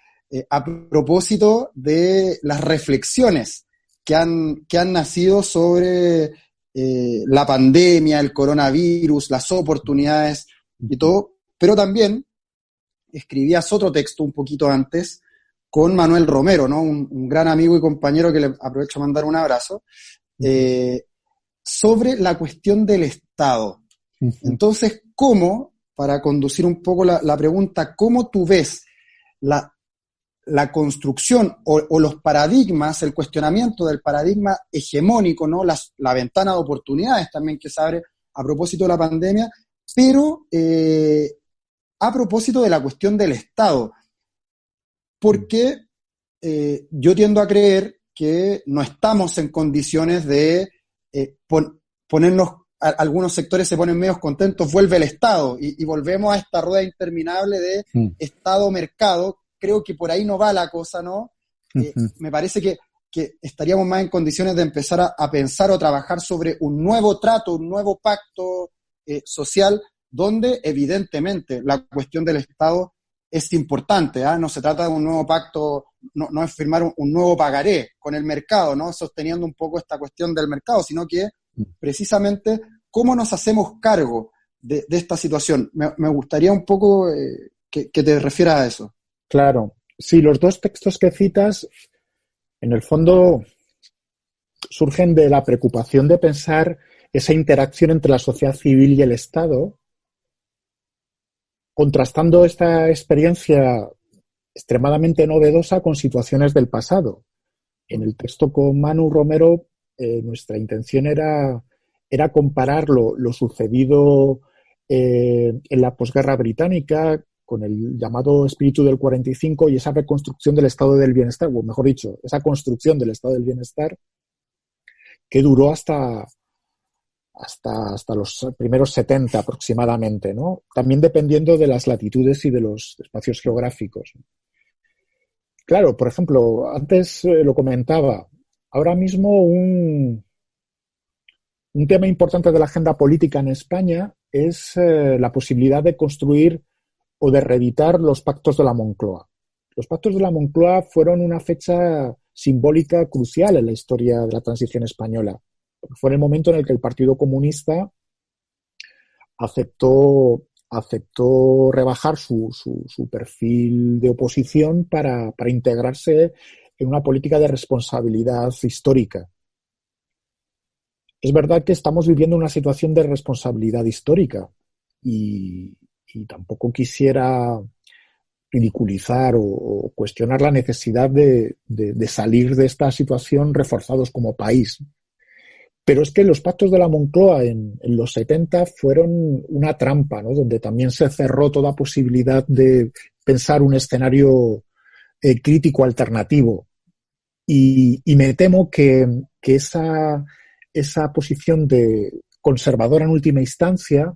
a propósito de las reflexiones que han, que han nacido sobre eh, la pandemia, el coronavirus, las oportunidades y todo, pero también escribías otro texto un poquito antes con Manuel Romero, ¿no? un, gran amigo y compañero que le aprovecho a mandar un abrazo, eh, sobre la cuestión del Estado. Entonces, ¿cómo, para conducir un poco la, la pregunta, cómo tú ves la la construcción o, los paradigmas, el cuestionamiento del paradigma hegemónico, ¿no? la ventana de oportunidades también que se abre a propósito de la pandemia, pero eh, a propósito de la cuestión del Estado. Porque eh, yo tiendo a creer que no estamos en condiciones de eh, ponernos, algunos sectores se ponen medios contentos, vuelve el Estado y, volvemos a esta rueda interminable de mm. Estado-mercado creo que por ahí no va la cosa, ¿no? Eh, me parece que, estaríamos más en condiciones de empezar a, pensar o trabajar sobre un nuevo trato, un nuevo pacto eh, social, donde evidentemente la cuestión del Estado es importante, ¿ah? no se trata de un nuevo pacto, no, es firmar un, nuevo pagaré con el mercado, ¿no? sosteniendo un poco esta cuestión del mercado, sino que mm. precisamente cómo nos hacemos cargo de, esta situación. Me, gustaría un poco eh, que, que, te refieras a eso. Claro, sí, los dos textos que citas, en el fondo, surgen de la preocupación de pensar esa interacción entre la sociedad civil y el Estado, contrastando esta experiencia extremadamente novedosa con situaciones del pasado. En el texto con Manu Romero, eh, nuestra intención era, era comparar lo, sucedido eh, en la posguerra británica con el llamado espíritu del 45 y esa reconstrucción del estado del bienestar, o mejor dicho, esa construcción del estado del bienestar que duró hasta, hasta, hasta los primeros 70 aproximadamente, ¿no? También dependiendo de las latitudes y de los espacios geográficos. Claro, por ejemplo, antes eh, lo comentaba, ahora mismo un, un tema importante de la agenda política en España es eh, la posibilidad de construir o de reeditar los pactos de la Moncloa. Los pactos de la Moncloa fueron una fecha simbólica crucial en la historia de la transición española. Fue el momento en el que el Partido Comunista aceptó, aceptó rebajar su, su, perfil de oposición para, para integrarse en una política de responsabilidad histórica. Es verdad que estamos viviendo una situación de responsabilidad histórica y, tampoco quisiera ridiculizar o, cuestionar la necesidad de, salir de esta situación reforzados como país. Pero es que los pactos de la Moncloa en, los 70 fueron una trampa, ¿no? donde también se cerró toda posibilidad de pensar un escenario eh, crítico alternativo. Y, me temo que, esa, esa posición de conservadora en última instancia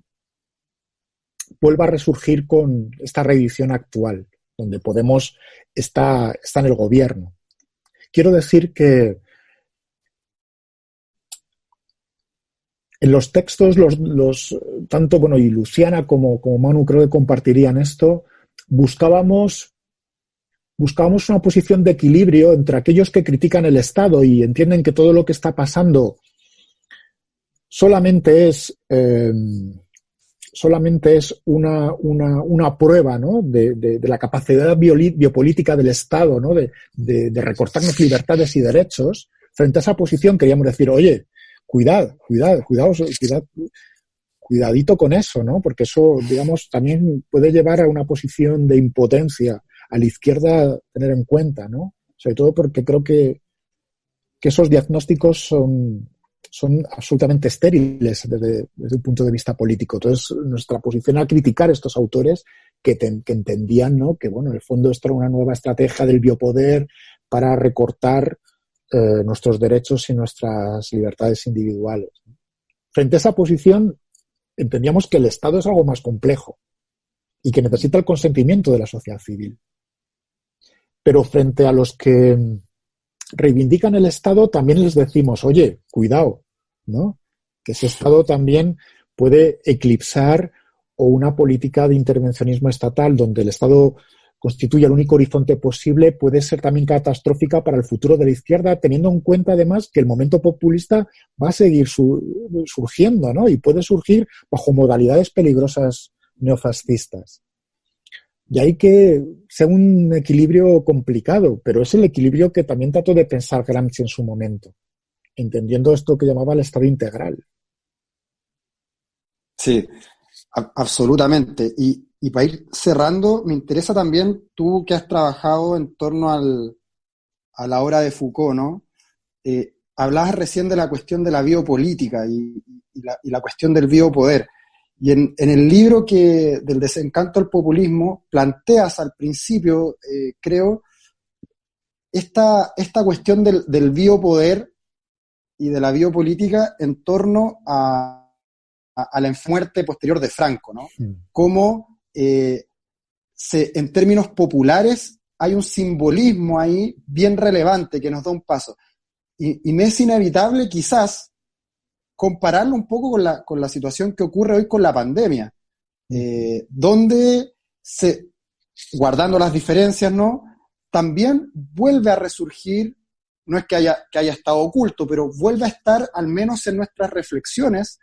vuelva a resurgir con esta reedición actual, donde Podemos está, está en el gobierno. Quiero decir que en los textos, los, los, tanto bueno, y Luciana como, como Manu creo que compartirían esto, buscábamos buscábamos una posición de equilibrio entre aquellos que critican el Estado y entienden que todo lo que está pasando solamente es, eh, solamente es una, una, una prueba ¿no? de, de, la capacidad biopolítica del Estado ¿no? de, de, recortarnos libertades y derechos, frente a esa posición queríamos decir, oye, cuidad, cuidad, cuidad, cuidadito con eso, ¿no? Porque eso, digamos, también puede llevar a una posición de impotencia a la izquierda tener en cuenta, ¿no? Sobre todo porque creo que, que esos diagnósticos son, son absolutamente estériles desde, desde, un punto de vista político. Entonces, nuestra posición al criticar a estos autores que, entendían ¿no? que, bueno, en el fondo esto era una nueva estrategia del biopoder para recortar eh, nuestros derechos y nuestras libertades individuales. Frente a esa posición, entendíamos que el Estado es algo más complejo y que necesita el consentimiento de la sociedad civil. Pero frente a los que reivindican el Estado, también les decimos, oye, cuidado, ¿no? Que ese Estado también puede eclipsar o una política de intervencionismo estatal donde el Estado constituye el único horizonte posible puede ser también catastrófica para el futuro de la izquierda, teniendo en cuenta además que el momento populista va a seguir surgiendo, ¿no? Y puede surgir bajo modalidades peligrosas neofascistas. Y hay que ser un equilibrio complicado, pero es el equilibrio que también trató de pensar Gramsci en su momento, entendiendo esto que llamaba el Estado integral. Sí, absolutamente. Y, para ir cerrando, me interesa también tú que has trabajado en torno al, a la obra de Foucault, ¿no? Eh, hablabas recién de la cuestión de la biopolítica y, la, y la cuestión del biopoder. Y en, el libro que del desencanto al populismo planteas al principio, eh, creo, esta, esta cuestión del, del, biopoder y de la biopolítica en torno a, a, la muerte posterior de Franco, ¿no? Cómo eh, se, en términos populares hay un simbolismo ahí bien relevante que nos da un paso. Y, y me es inevitable quizás compararlo un poco con la, con la situación que ocurre hoy con la pandemia, eh, donde se, guardando las diferencias, ¿no? También vuelve a resurgir, no es que haya, que haya estado oculto, pero vuelve a estar al menos en nuestras reflexiones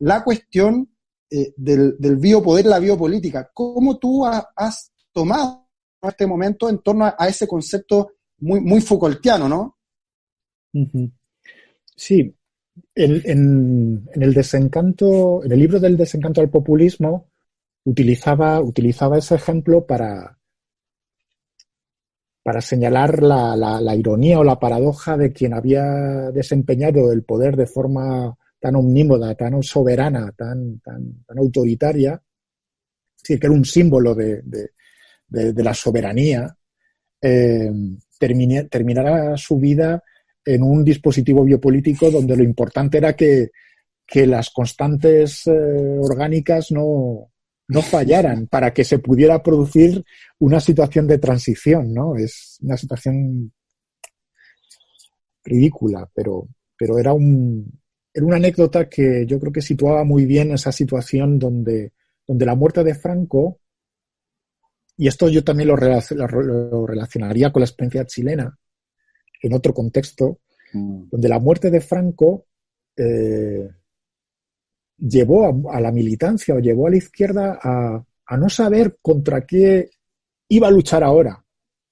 la cuestión eh, del, del, biopoder, la biopolítica. ¿Cómo tú has tomado este momento en torno a, ese concepto muy, muy Foucaultiano, no? Sí, en, el desencanto, en el libro del desencanto al populismo, utilizaba, utilizaba ese ejemplo para, para señalar la, la, ironía o la paradoja de quien había desempeñado el poder de forma tan omnímoda, tan soberana, tan, tan, tan autoritaria, que era un símbolo de, de, la soberanía, eh, terminara su vida en un dispositivo biopolítico donde lo importante era que, las constantes eh, orgánicas no, no fallaran para que se pudiera producir una situación de transición, ¿no? Es una situación ridícula, pero, pero era un, era una anécdota que yo creo que situaba muy bien esa situación donde, donde la muerte de Franco, y esto yo también lo, relacionaría con la experiencia chilena, en otro contexto, mm. donde la muerte de Franco eh, llevó a, la militancia o llevó a la izquierda a, a no saber contra qué iba a luchar ahora.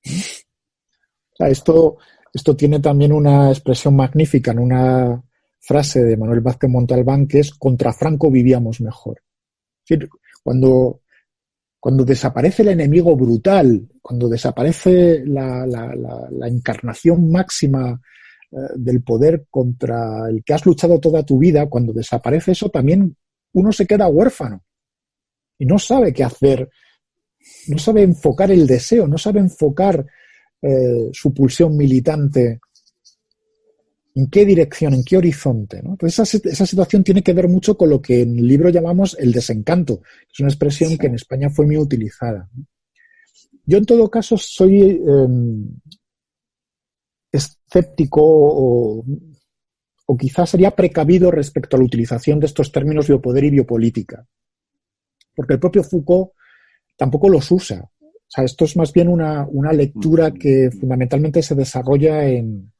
O sea, esto, esto tiene también una expresión magnífica en una frase de Manuel Vázquez Montalbán que es contra Franco vivíamos mejor. cuando, cuando desaparece el enemigo brutal, cuando desaparece la, encarnación máxima eh, del poder contra el que has luchado toda tu vida, cuando desaparece eso, también uno se queda huérfano y no sabe qué hacer, no sabe enfocar el deseo, no sabe enfocar eh, su pulsión militante en qué dirección, en qué horizonte. ¿no? esa, situación tiene que ver mucho con lo que en el libro llamamos el desencanto, es una expresión que en España fue muy utilizada. Yo en todo caso soy em, escéptico o, o quizás sería precavido respecto a la utilización de estos términos biopoder y biopolítica, porque el propio Foucault tampoco los usa. O sea, esto es más bien una, una lectura que fundamentalmente se desarrolla en,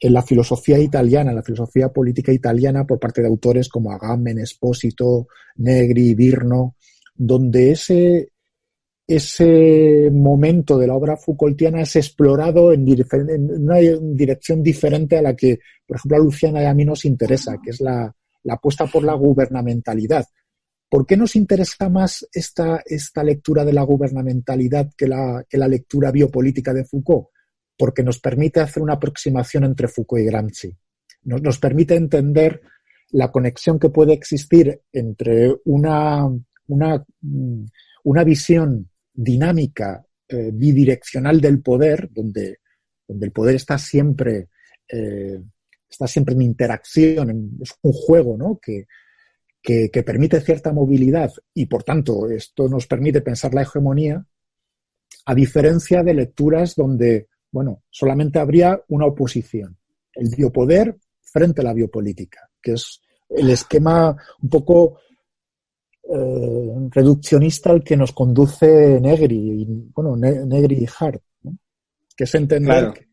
en la filosofía italiana, en la filosofía política italiana por parte de autores como Agamben, Espósito, Negri, Virno, donde ese, ese momento de la obra Foucaultiana es explorado en, una dirección diferente a la que, por ejemplo, a Luciana y a mí nos interesa, que es la, la apuesta por la gubernamentalidad. ¿Por qué nos interesa más esta, esta lectura de la gubernamentalidad que la, que la lectura biopolítica de Foucault? Porque nos permite hacer una aproximación entre Foucault y Gramsci. Nos, permite entender la conexión que puede existir entre una, una, una visión dinámica, eh, bidireccional del poder, donde, donde, el poder está siempre, eh, está siempre en interacción, es un juego ¿no? que, que permite cierta movilidad y, por tanto, esto nos permite pensar la hegemonía, a diferencia de lecturas donde bueno, solamente habría una oposición, el biopoder frente a la biopolítica, que es el esquema un poco eh, reduccionista al que nos conduce Negri, y, bueno, Negri y Hart, que es entender que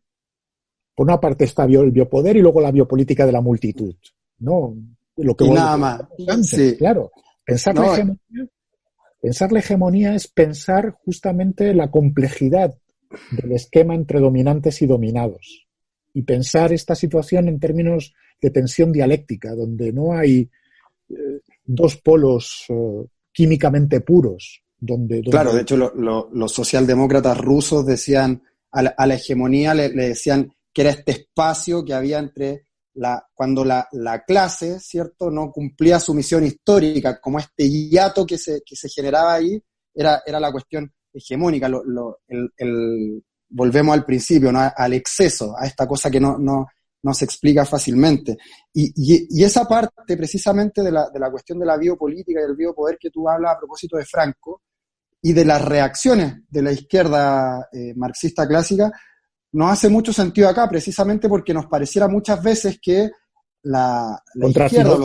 por una parte está el biopoder y luego la biopolítica de la multitud, ¿no? Lo que y nada más. Claro, pensar la hegemonía Pensar la hegemonía es pensar justamente la complejidad del esquema entre dominantes y dominados y pensar esta situación en términos de tensión dialéctica, donde no hay eh, dos polos eh, químicamente puros. Donde, Claro, de hecho los socialdemócratas rusos decían a la, hegemonía, le, decían que era este espacio que había entre la, cuando la, la, clase, ¿cierto?, no cumplía su misión histórica, como este hiato que se, que se generaba ahí, era, era la cuestión hegemónica, el, volvemos al principio, ¿no? al exceso, a esta cosa que no, no, no se explica fácilmente. Y, y, esa parte precisamente de la, de la, cuestión de la biopolítica y del biopoder que tú hablas a propósito de Franco y de las reacciones de la izquierda eh, marxista clásica, nos hace mucho sentido acá, precisamente porque nos pareciera muchas veces que la, contra izquierda...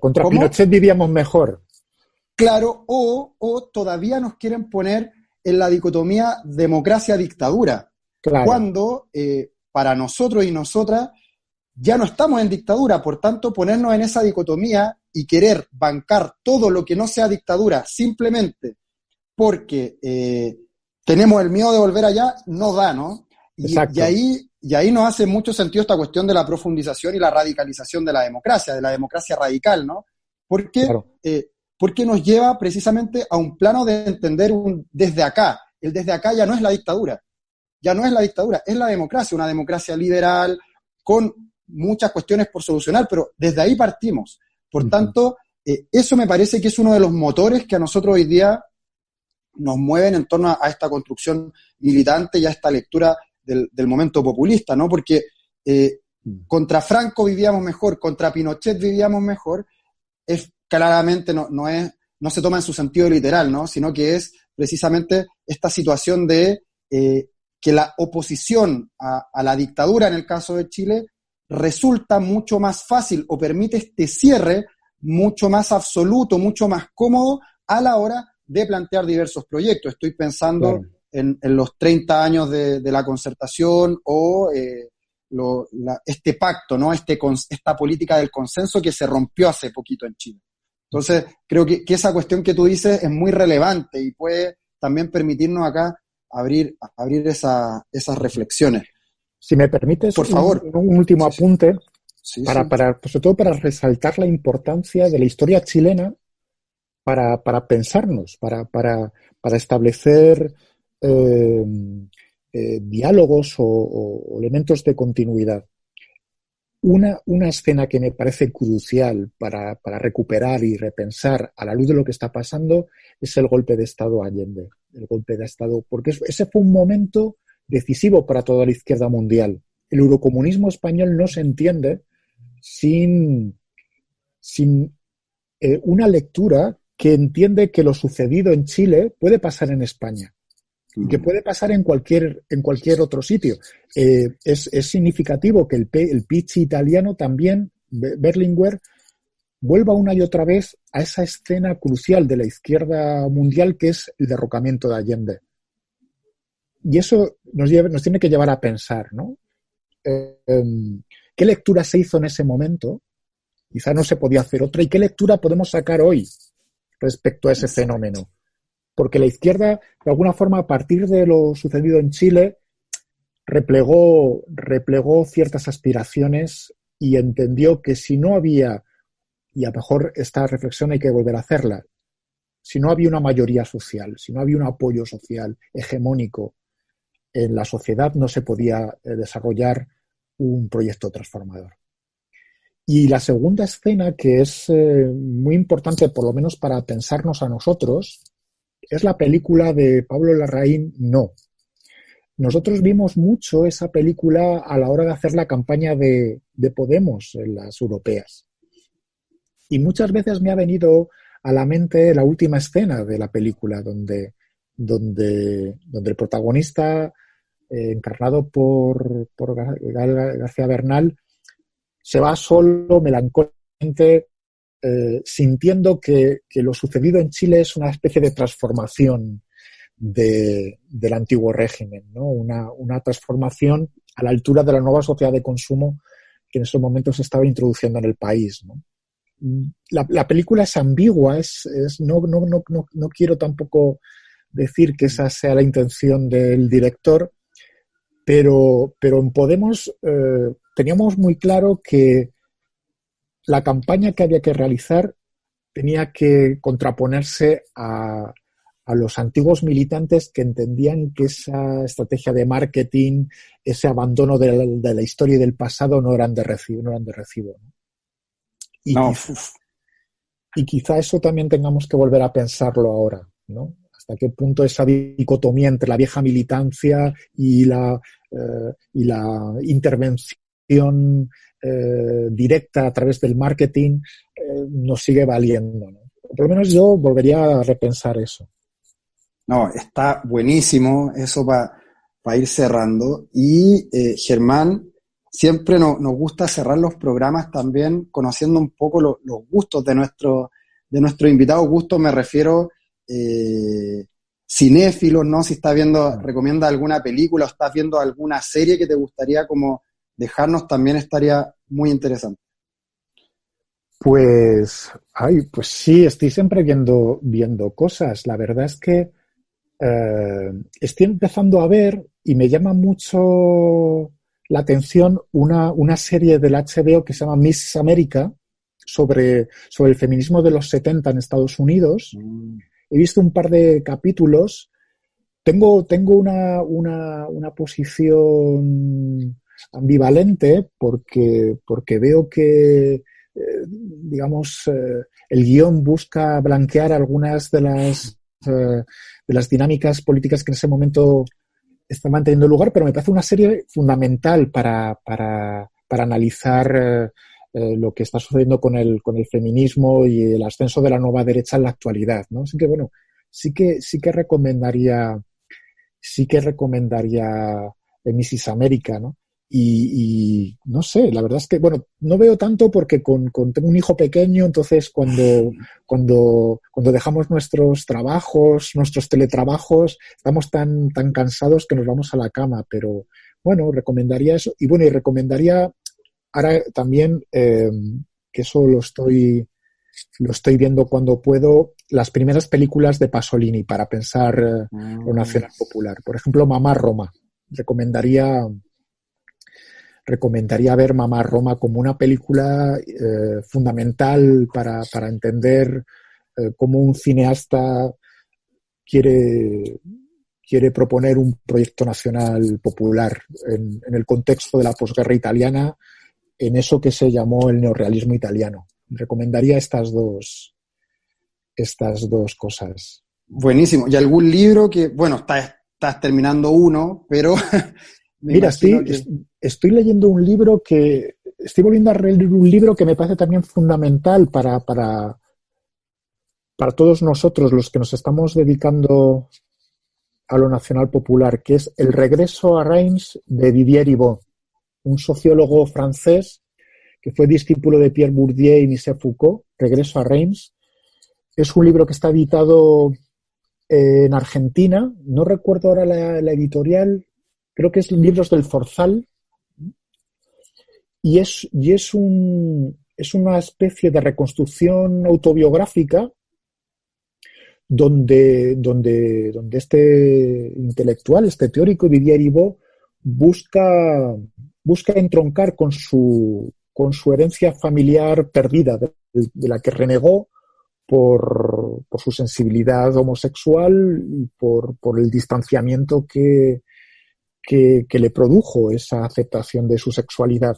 contra Pinochet vivíamos mejor. Claro, o, o todavía nos quieren poner en la dicotomía democracia-dictadura, cuando eh, para nosotros y nosotras ya no estamos en dictadura, por tanto ponernos en esa dicotomía y querer bancar todo lo que no sea dictadura simplemente porque eh, tenemos el miedo de volver allá, no da, ¿no? Y, ahí, y ahí nos hace mucho sentido esta cuestión de la profundización y la radicalización de la democracia, de la democracia radical, ¿no? Porque eh, porque nos lleva precisamente a un plano de entender un desde acá. El desde acá ya no es la dictadura, ya no es la dictadura, es la democracia, una democracia liberal con muchas cuestiones por solucionar, pero desde ahí partimos. Por tanto, eh, eso me parece que es uno de los motores que a nosotros hoy día nos mueven en torno a, esta construcción militante y a esta lectura del, momento populista, ¿no? Porque eh, mm. contra Franco vivíamos mejor, contra Pinochet vivíamos mejor, es claramente no, no, es, no se toma en su sentido literal, ¿no? sino que es precisamente esta situación de eh, que la oposición a, la dictadura, en el caso de Chile, resulta mucho más fácil o permite este cierre mucho más absoluto, mucho más cómodo a la hora de plantear diversos proyectos. Estoy pensando en, los 30 años de, la concertación o eh, este pacto, ¿no? Este, esta política del consenso que se rompió hace poquito en Chile. Entonces, creo que, esa cuestión que tú dices es muy relevante y puede también permitirnos acá abrir, abrir esas reflexiones. Si me permites, por favor, un, último apunte para, para, sobre todo para resaltar la importancia de la historia chilena para, para pensarnos, para, para, para establecer eh, eh, diálogos o, elementos de continuidad. Una, una, escena que me parece crucial para, para, recuperar y repensar a la luz de lo que está pasando es el golpe de Estado Allende. El golpe de Estado, porque ese fue un momento decisivo para toda la izquierda mundial. El eurocomunismo español no se entiende sin, sin eh, una lectura que entiende que lo sucedido en Chile puede pasar en España y que puede pasar en cualquier, en cualquier otro sitio. Eh, es, significativo que el, el pitch italiano también, Berlinguer, vuelva una y otra vez a esa escena crucial de la izquierda mundial que es el derrocamiento de Allende. Y eso nos, nos tiene que llevar a pensar, ¿no? Eh, em, ¿Qué lectura se hizo en ese momento? Quizá no se podía hacer otra. ¿Y qué lectura podemos sacar hoy respecto a ese fenómeno? Porque la izquierda, de alguna forma, a partir de lo sucedido en Chile, replegó, replegó ciertas aspiraciones y entendió que si no había, y a lo mejor esta reflexión hay que volver a hacerla, si no había una mayoría social, si no había un apoyo social hegemónico en la sociedad, no se podía eh, desarrollar un proyecto transformador. Y la segunda escena, que es eh, muy importante, por lo menos para pensarnos a nosotros, es la película de Pablo Larraín, No. Nosotros vimos mucho esa película a la hora de hacer la campaña de, Podemos en las europeas. Y muchas veces me ha venido a la mente la última escena de la película, donde, donde, el protagonista eh, encarnado por, por García Bernal, se va solo, melancólicamente, eh, sintiendo que, lo sucedido en Chile es una especie de transformación del antiguo régimen, ¿no? una, transformación a la altura de la nueva sociedad de consumo que en esos momentos se estaba introduciendo en el país. La, película es ambigua, es, no, no, no, no, quiero tampoco decir que esa sea la intención del director, pero, pero en Podemos eh, teníamos muy claro que la campaña que había que realizar tenía que contraponerse a, los antiguos militantes que entendían que esa estrategia de marketing, ese abandono de la, historia y del pasado no eran de recibo. No eran de recibo Y, y, quizá eso también tengamos que volver a pensarlo ahora, ¿no? hasta qué punto esa dicotomía entre la vieja militancia y la, eh, y la intervención eh, directa a través del marketing eh, nos sigue valiendo. Por lo menos yo volvería a repensar eso. No, está buenísimo eso para ir cerrando. Y Germán, siempre nos gusta cerrar los programas también conociendo un poco los gustos de nuestro, de nuestro invitado. Gusto me refiero eh, cinéfilos, ¿no? Si estás viendo, recomienda alguna película o estás viendo alguna serie que te gustaría como dejarnos, también estaría muy interesante. Pues, ay, pues sí, estoy siempre viendo, viendo cosas. La verdad es que eh, estoy empezando a ver y me llama mucho la atención una, una serie del HBO que se llama Miss America sobre, sobre el feminismo de los 70 en Estados Unidos. Mm he visto un par de capítulos. Tengo, tengo una, una, posición ambivalente porque, porque veo que, eh, digamos, eh, el guion busca blanquear algunas de las, eh, de las dinámicas políticas que en ese momento están manteniendo lugar, pero me parece una serie fundamental para, para, para analizar lo que está sucediendo con el, con el feminismo y el ascenso de la nueva derecha en la actualidad, ¿no? Así que bueno, sí que, sí que recomendaría, sí que recomendaría Mrs. América, ¿no? Y, no sé, la verdad es que, bueno, no veo tanto porque con, tengo un hijo pequeño, entonces cuando, cuando, cuando dejamos nuestros trabajos, nuestros teletrabajos, estamos tan, tan cansados que nos vamos a la cama, pero bueno, recomendaría eso. Y bueno, y recomendaría ahora también, eh, que eso lo estoy, lo estoy viendo cuando puedo, las primeras películas de Pasolini para pensar eh, lo nacional popular. Por ejemplo, Mamá Roma. Recomendaría recomendaría ver Mamá Roma como una película eh, fundamental para, entender eh, cómo un cineasta quiere, quiere proponer un proyecto nacional popular en, el contexto de la posguerra italiana, en eso que se llamó el neorrealismo italiano. Recomendaría estas dos, estas dos cosas. Buenísimo. ¿Y algún libro que, bueno, estás terminando uno, pero Mira, estoy, estoy leyendo un libro que, estoy volviendo a leer un libro que me parece también fundamental para, para, para todos nosotros, los que nos estamos dedicando a lo nacional popular, que es El regreso a Reims de Didier Ribot, un sociólogo francés que fue discípulo de Pierre Bourdieu y Michel Foucault, Regreso a Reims. Es un libro que está editado en Argentina, no recuerdo ahora la editorial, creo que es Libros del Forzal, y es, y es, un, es una especie de reconstrucción autobiográfica donde, donde, donde este intelectual, este teórico Didier Ivo, busca, busca entroncar con su, con su herencia familiar perdida, de, la que renegó por, por, su sensibilidad homosexual y por, por el distanciamiento que, que, le produjo esa aceptación de su sexualidad.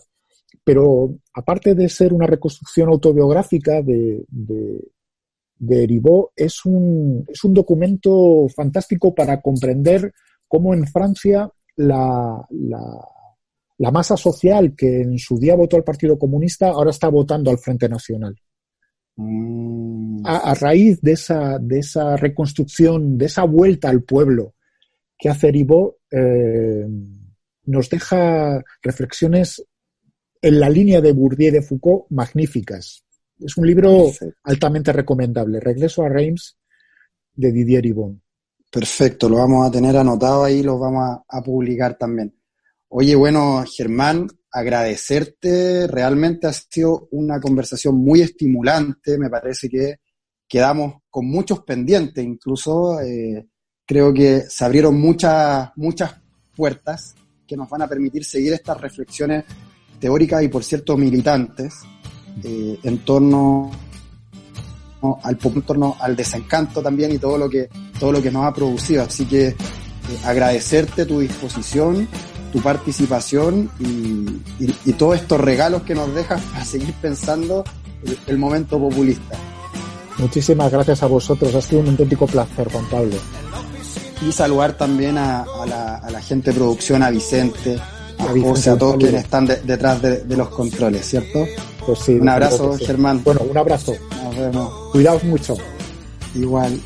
Pero aparte de ser una reconstrucción autobiográfica de, de, es un, es un documento fantástico para comprender cómo en Francia la, la, masa social que en su día votó al Partido Comunista ahora está votando al Frente Nacional. Mm. A, raíz de esa, de esa reconstrucción, de esa vuelta al pueblo que hace Ribot, eh, nos deja reflexiones en la línea de Bourdieu y de Foucault magníficas. Es un libro altamente recomendable. Regreso a Reims de Didier Ibon. Perfecto, lo vamos a tener anotado ahí, lo vamos a, publicar también. Oye, bueno, Germán, agradecerte. Realmente ha sido una conversación muy estimulante. Me parece que quedamos con muchos pendientes, incluso eh, creo que se abrieron muchas, muchas puertas que nos van a permitir seguir estas reflexiones teóricas y, por cierto, militantes eh, en torno al torno al desencanto también y todo lo que todo lo que nos ha producido. Así que eh, agradecerte tu disposición, tu participación y, todos estos regalos que nos dejas para seguir pensando el momento populista. Muchísimas gracias a vosotros, ha sido un auténtico placer, Juan Pablo y saludar también a, la, gente de producción, a Vicente, a José, a todos quienes están detrás de, los controles, ¿cierto? Pues sí. Un abrazo, Germán. Bueno, un abrazo. Nos vemos. Cuidaos mucho. Igual.